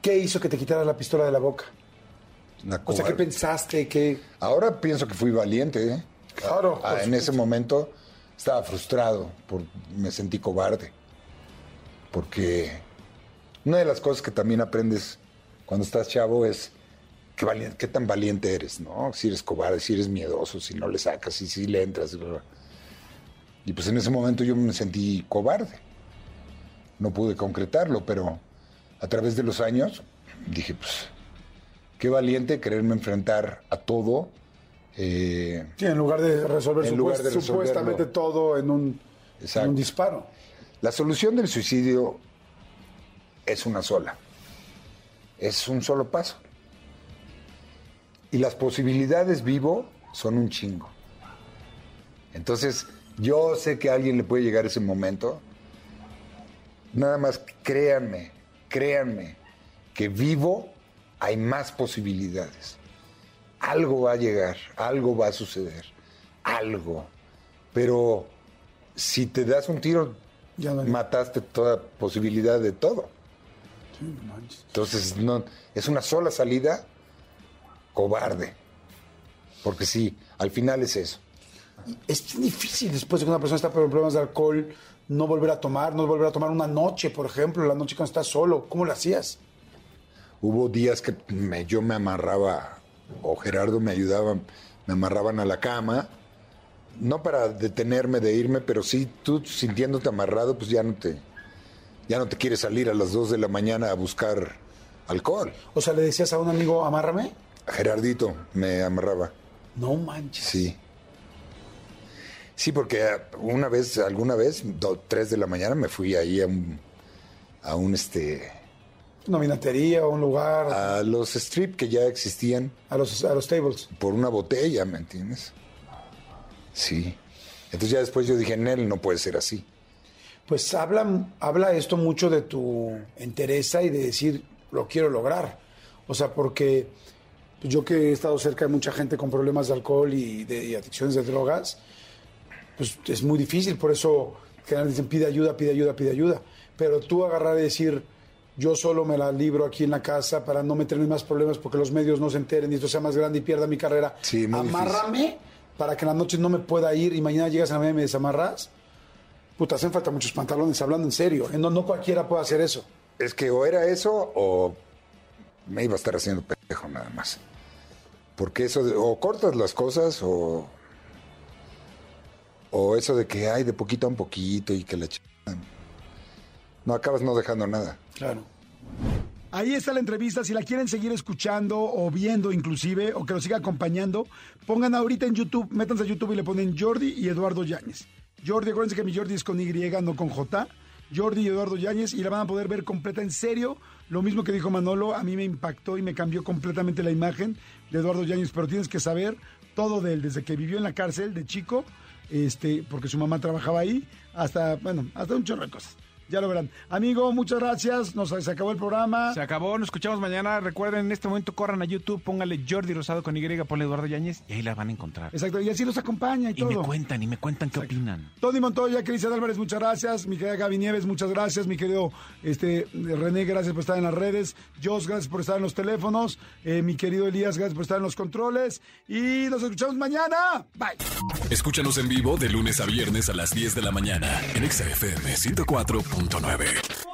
¿Qué hizo que te quitaras la pistola de la boca? La O sea, ¿qué pensaste? ¿Qué... Ahora pienso que fui valiente, ¿eh? Claro, Ah, en ese momento estaba frustrado, por, me sentí cobarde. Porque una de las cosas que también aprendes cuando estás chavo es qué, valien- qué tan valiente eres, ¿no? Si eres cobarde, si eres miedoso, si no le sacas, si, si le entras. Y pues en ese momento yo me sentí cobarde. No pude concretarlo, pero a través de los años dije, pues, qué valiente quererme enfrentar a todo. eh, Sí, en lugar de resolver, En lugar de supuest- supuestamente todo en un, en un disparo. La solución del suicidio es una sola. Es un solo paso. Y las posibilidades vivo son un chingo. Entonces, yo sé que a alguien le puede llegar ese momento. Nada más créanme, créanme, que vivo hay más posibilidades. Algo va a llegar, algo va a suceder, algo. Pero si te das un tiro, mataste toda posibilidad de todo. Entonces, no, es una sola salida cobarde. Porque sí, al final es eso. Es difícil después de que una persona está con problemas de alcohol no volver a tomar, no volver a tomar una noche, por ejemplo, la noche cuando estás solo. ¿Cómo lo hacías? Hubo días que me- yo me amarraba, o Gerardo me ayudaba, me amarraban a la cama no para detenerme de irme, pero sí tú sintiéndote amarrado, pues ya no te, ya no te quieres salir a las 2 de la mañana a buscar alcohol. O sea, le decías a un amigo, amárrame. Gerardito me amarraba. No manches. Sí. Sí, porque una vez, alguna vez, tres de la mañana, me fui ahí a un, a un este, Una vinatería o un lugar. a los strip que ya existían. A los, a los tables. Por una botella, ¿me entiendes? Sí. Entonces ya después yo dije, Nel, no puede ser así. Pues habla, habla esto mucho de tu entereza y de decir, lo quiero lograr. O sea, porque yo que he estado cerca de mucha gente con problemas de alcohol y de y adicciones de drogas, pues es muy difícil. Por eso que dicen, pide ayuda, pide ayuda, pide ayuda. Pero tú agarrar y decir, yo solo me la libro aquí en la casa para no meterme en más problemas porque los medios no se enteren y esto sea más grande y pierda mi carrera. Sí, muy difícil. Amárrame para que en las noches no me pueda ir y mañana llegas a la mañana y me desamarras. Puta, hacen falta muchos pantalones, hablando en serio. ¿eh? No, no cualquiera puede hacer eso. Es que o era eso o me iba a estar haciendo pendejo nada más. Porque eso, de- o cortas las cosas o, o eso de que hay de poquito a un poquito y que la ch... No acabas no dejando nada. Claro. Ahí está la entrevista. Si la quieren seguir escuchando o viendo inclusive, o que lo siga acompañando, pongan ahorita en YouTube, métanse a YouTube y le ponen Jordi y Eduardo Yáñez. Jordi, acuérdense que mi Jordi es con Y, no con J. Jordi y Eduardo Yáñez y la van a poder ver completa en serio. Lo mismo que dijo Manolo, a mí me impactó y me cambió completamente la imagen de Eduardo Yáñez, pero tienes que saber todo de él, desde que vivió en la cárcel de chico, este, porque su mamá trabajaba ahí, hasta, bueno, hasta un chorro de cosas. Ya lo verán. Amigo, muchas gracias. Nos se acabó el programa. Se acabó, nos escuchamos mañana. Recuerden, en este momento corran a YouTube, póngale Jordi Rosado con Y, ponle Eduardo Yáñez y ahí la van a encontrar. Exacto, y así los acompaña y, todo. Y me cuentan, y me cuentan qué opinan. Tony Montoya, Cristian Álvarez, muchas gracias. Mi querida Gaby Nieves, muchas gracias. Mi querido este, René, gracias por estar en las redes. Jos, gracias por estar en los teléfonos. Eh, mi querido Elías, gracias por estar en los controles. Y nos escuchamos mañana. Bye. Escúchanos en vivo de lunes a viernes a las 10 de la mañana en XFM 104. 92.9.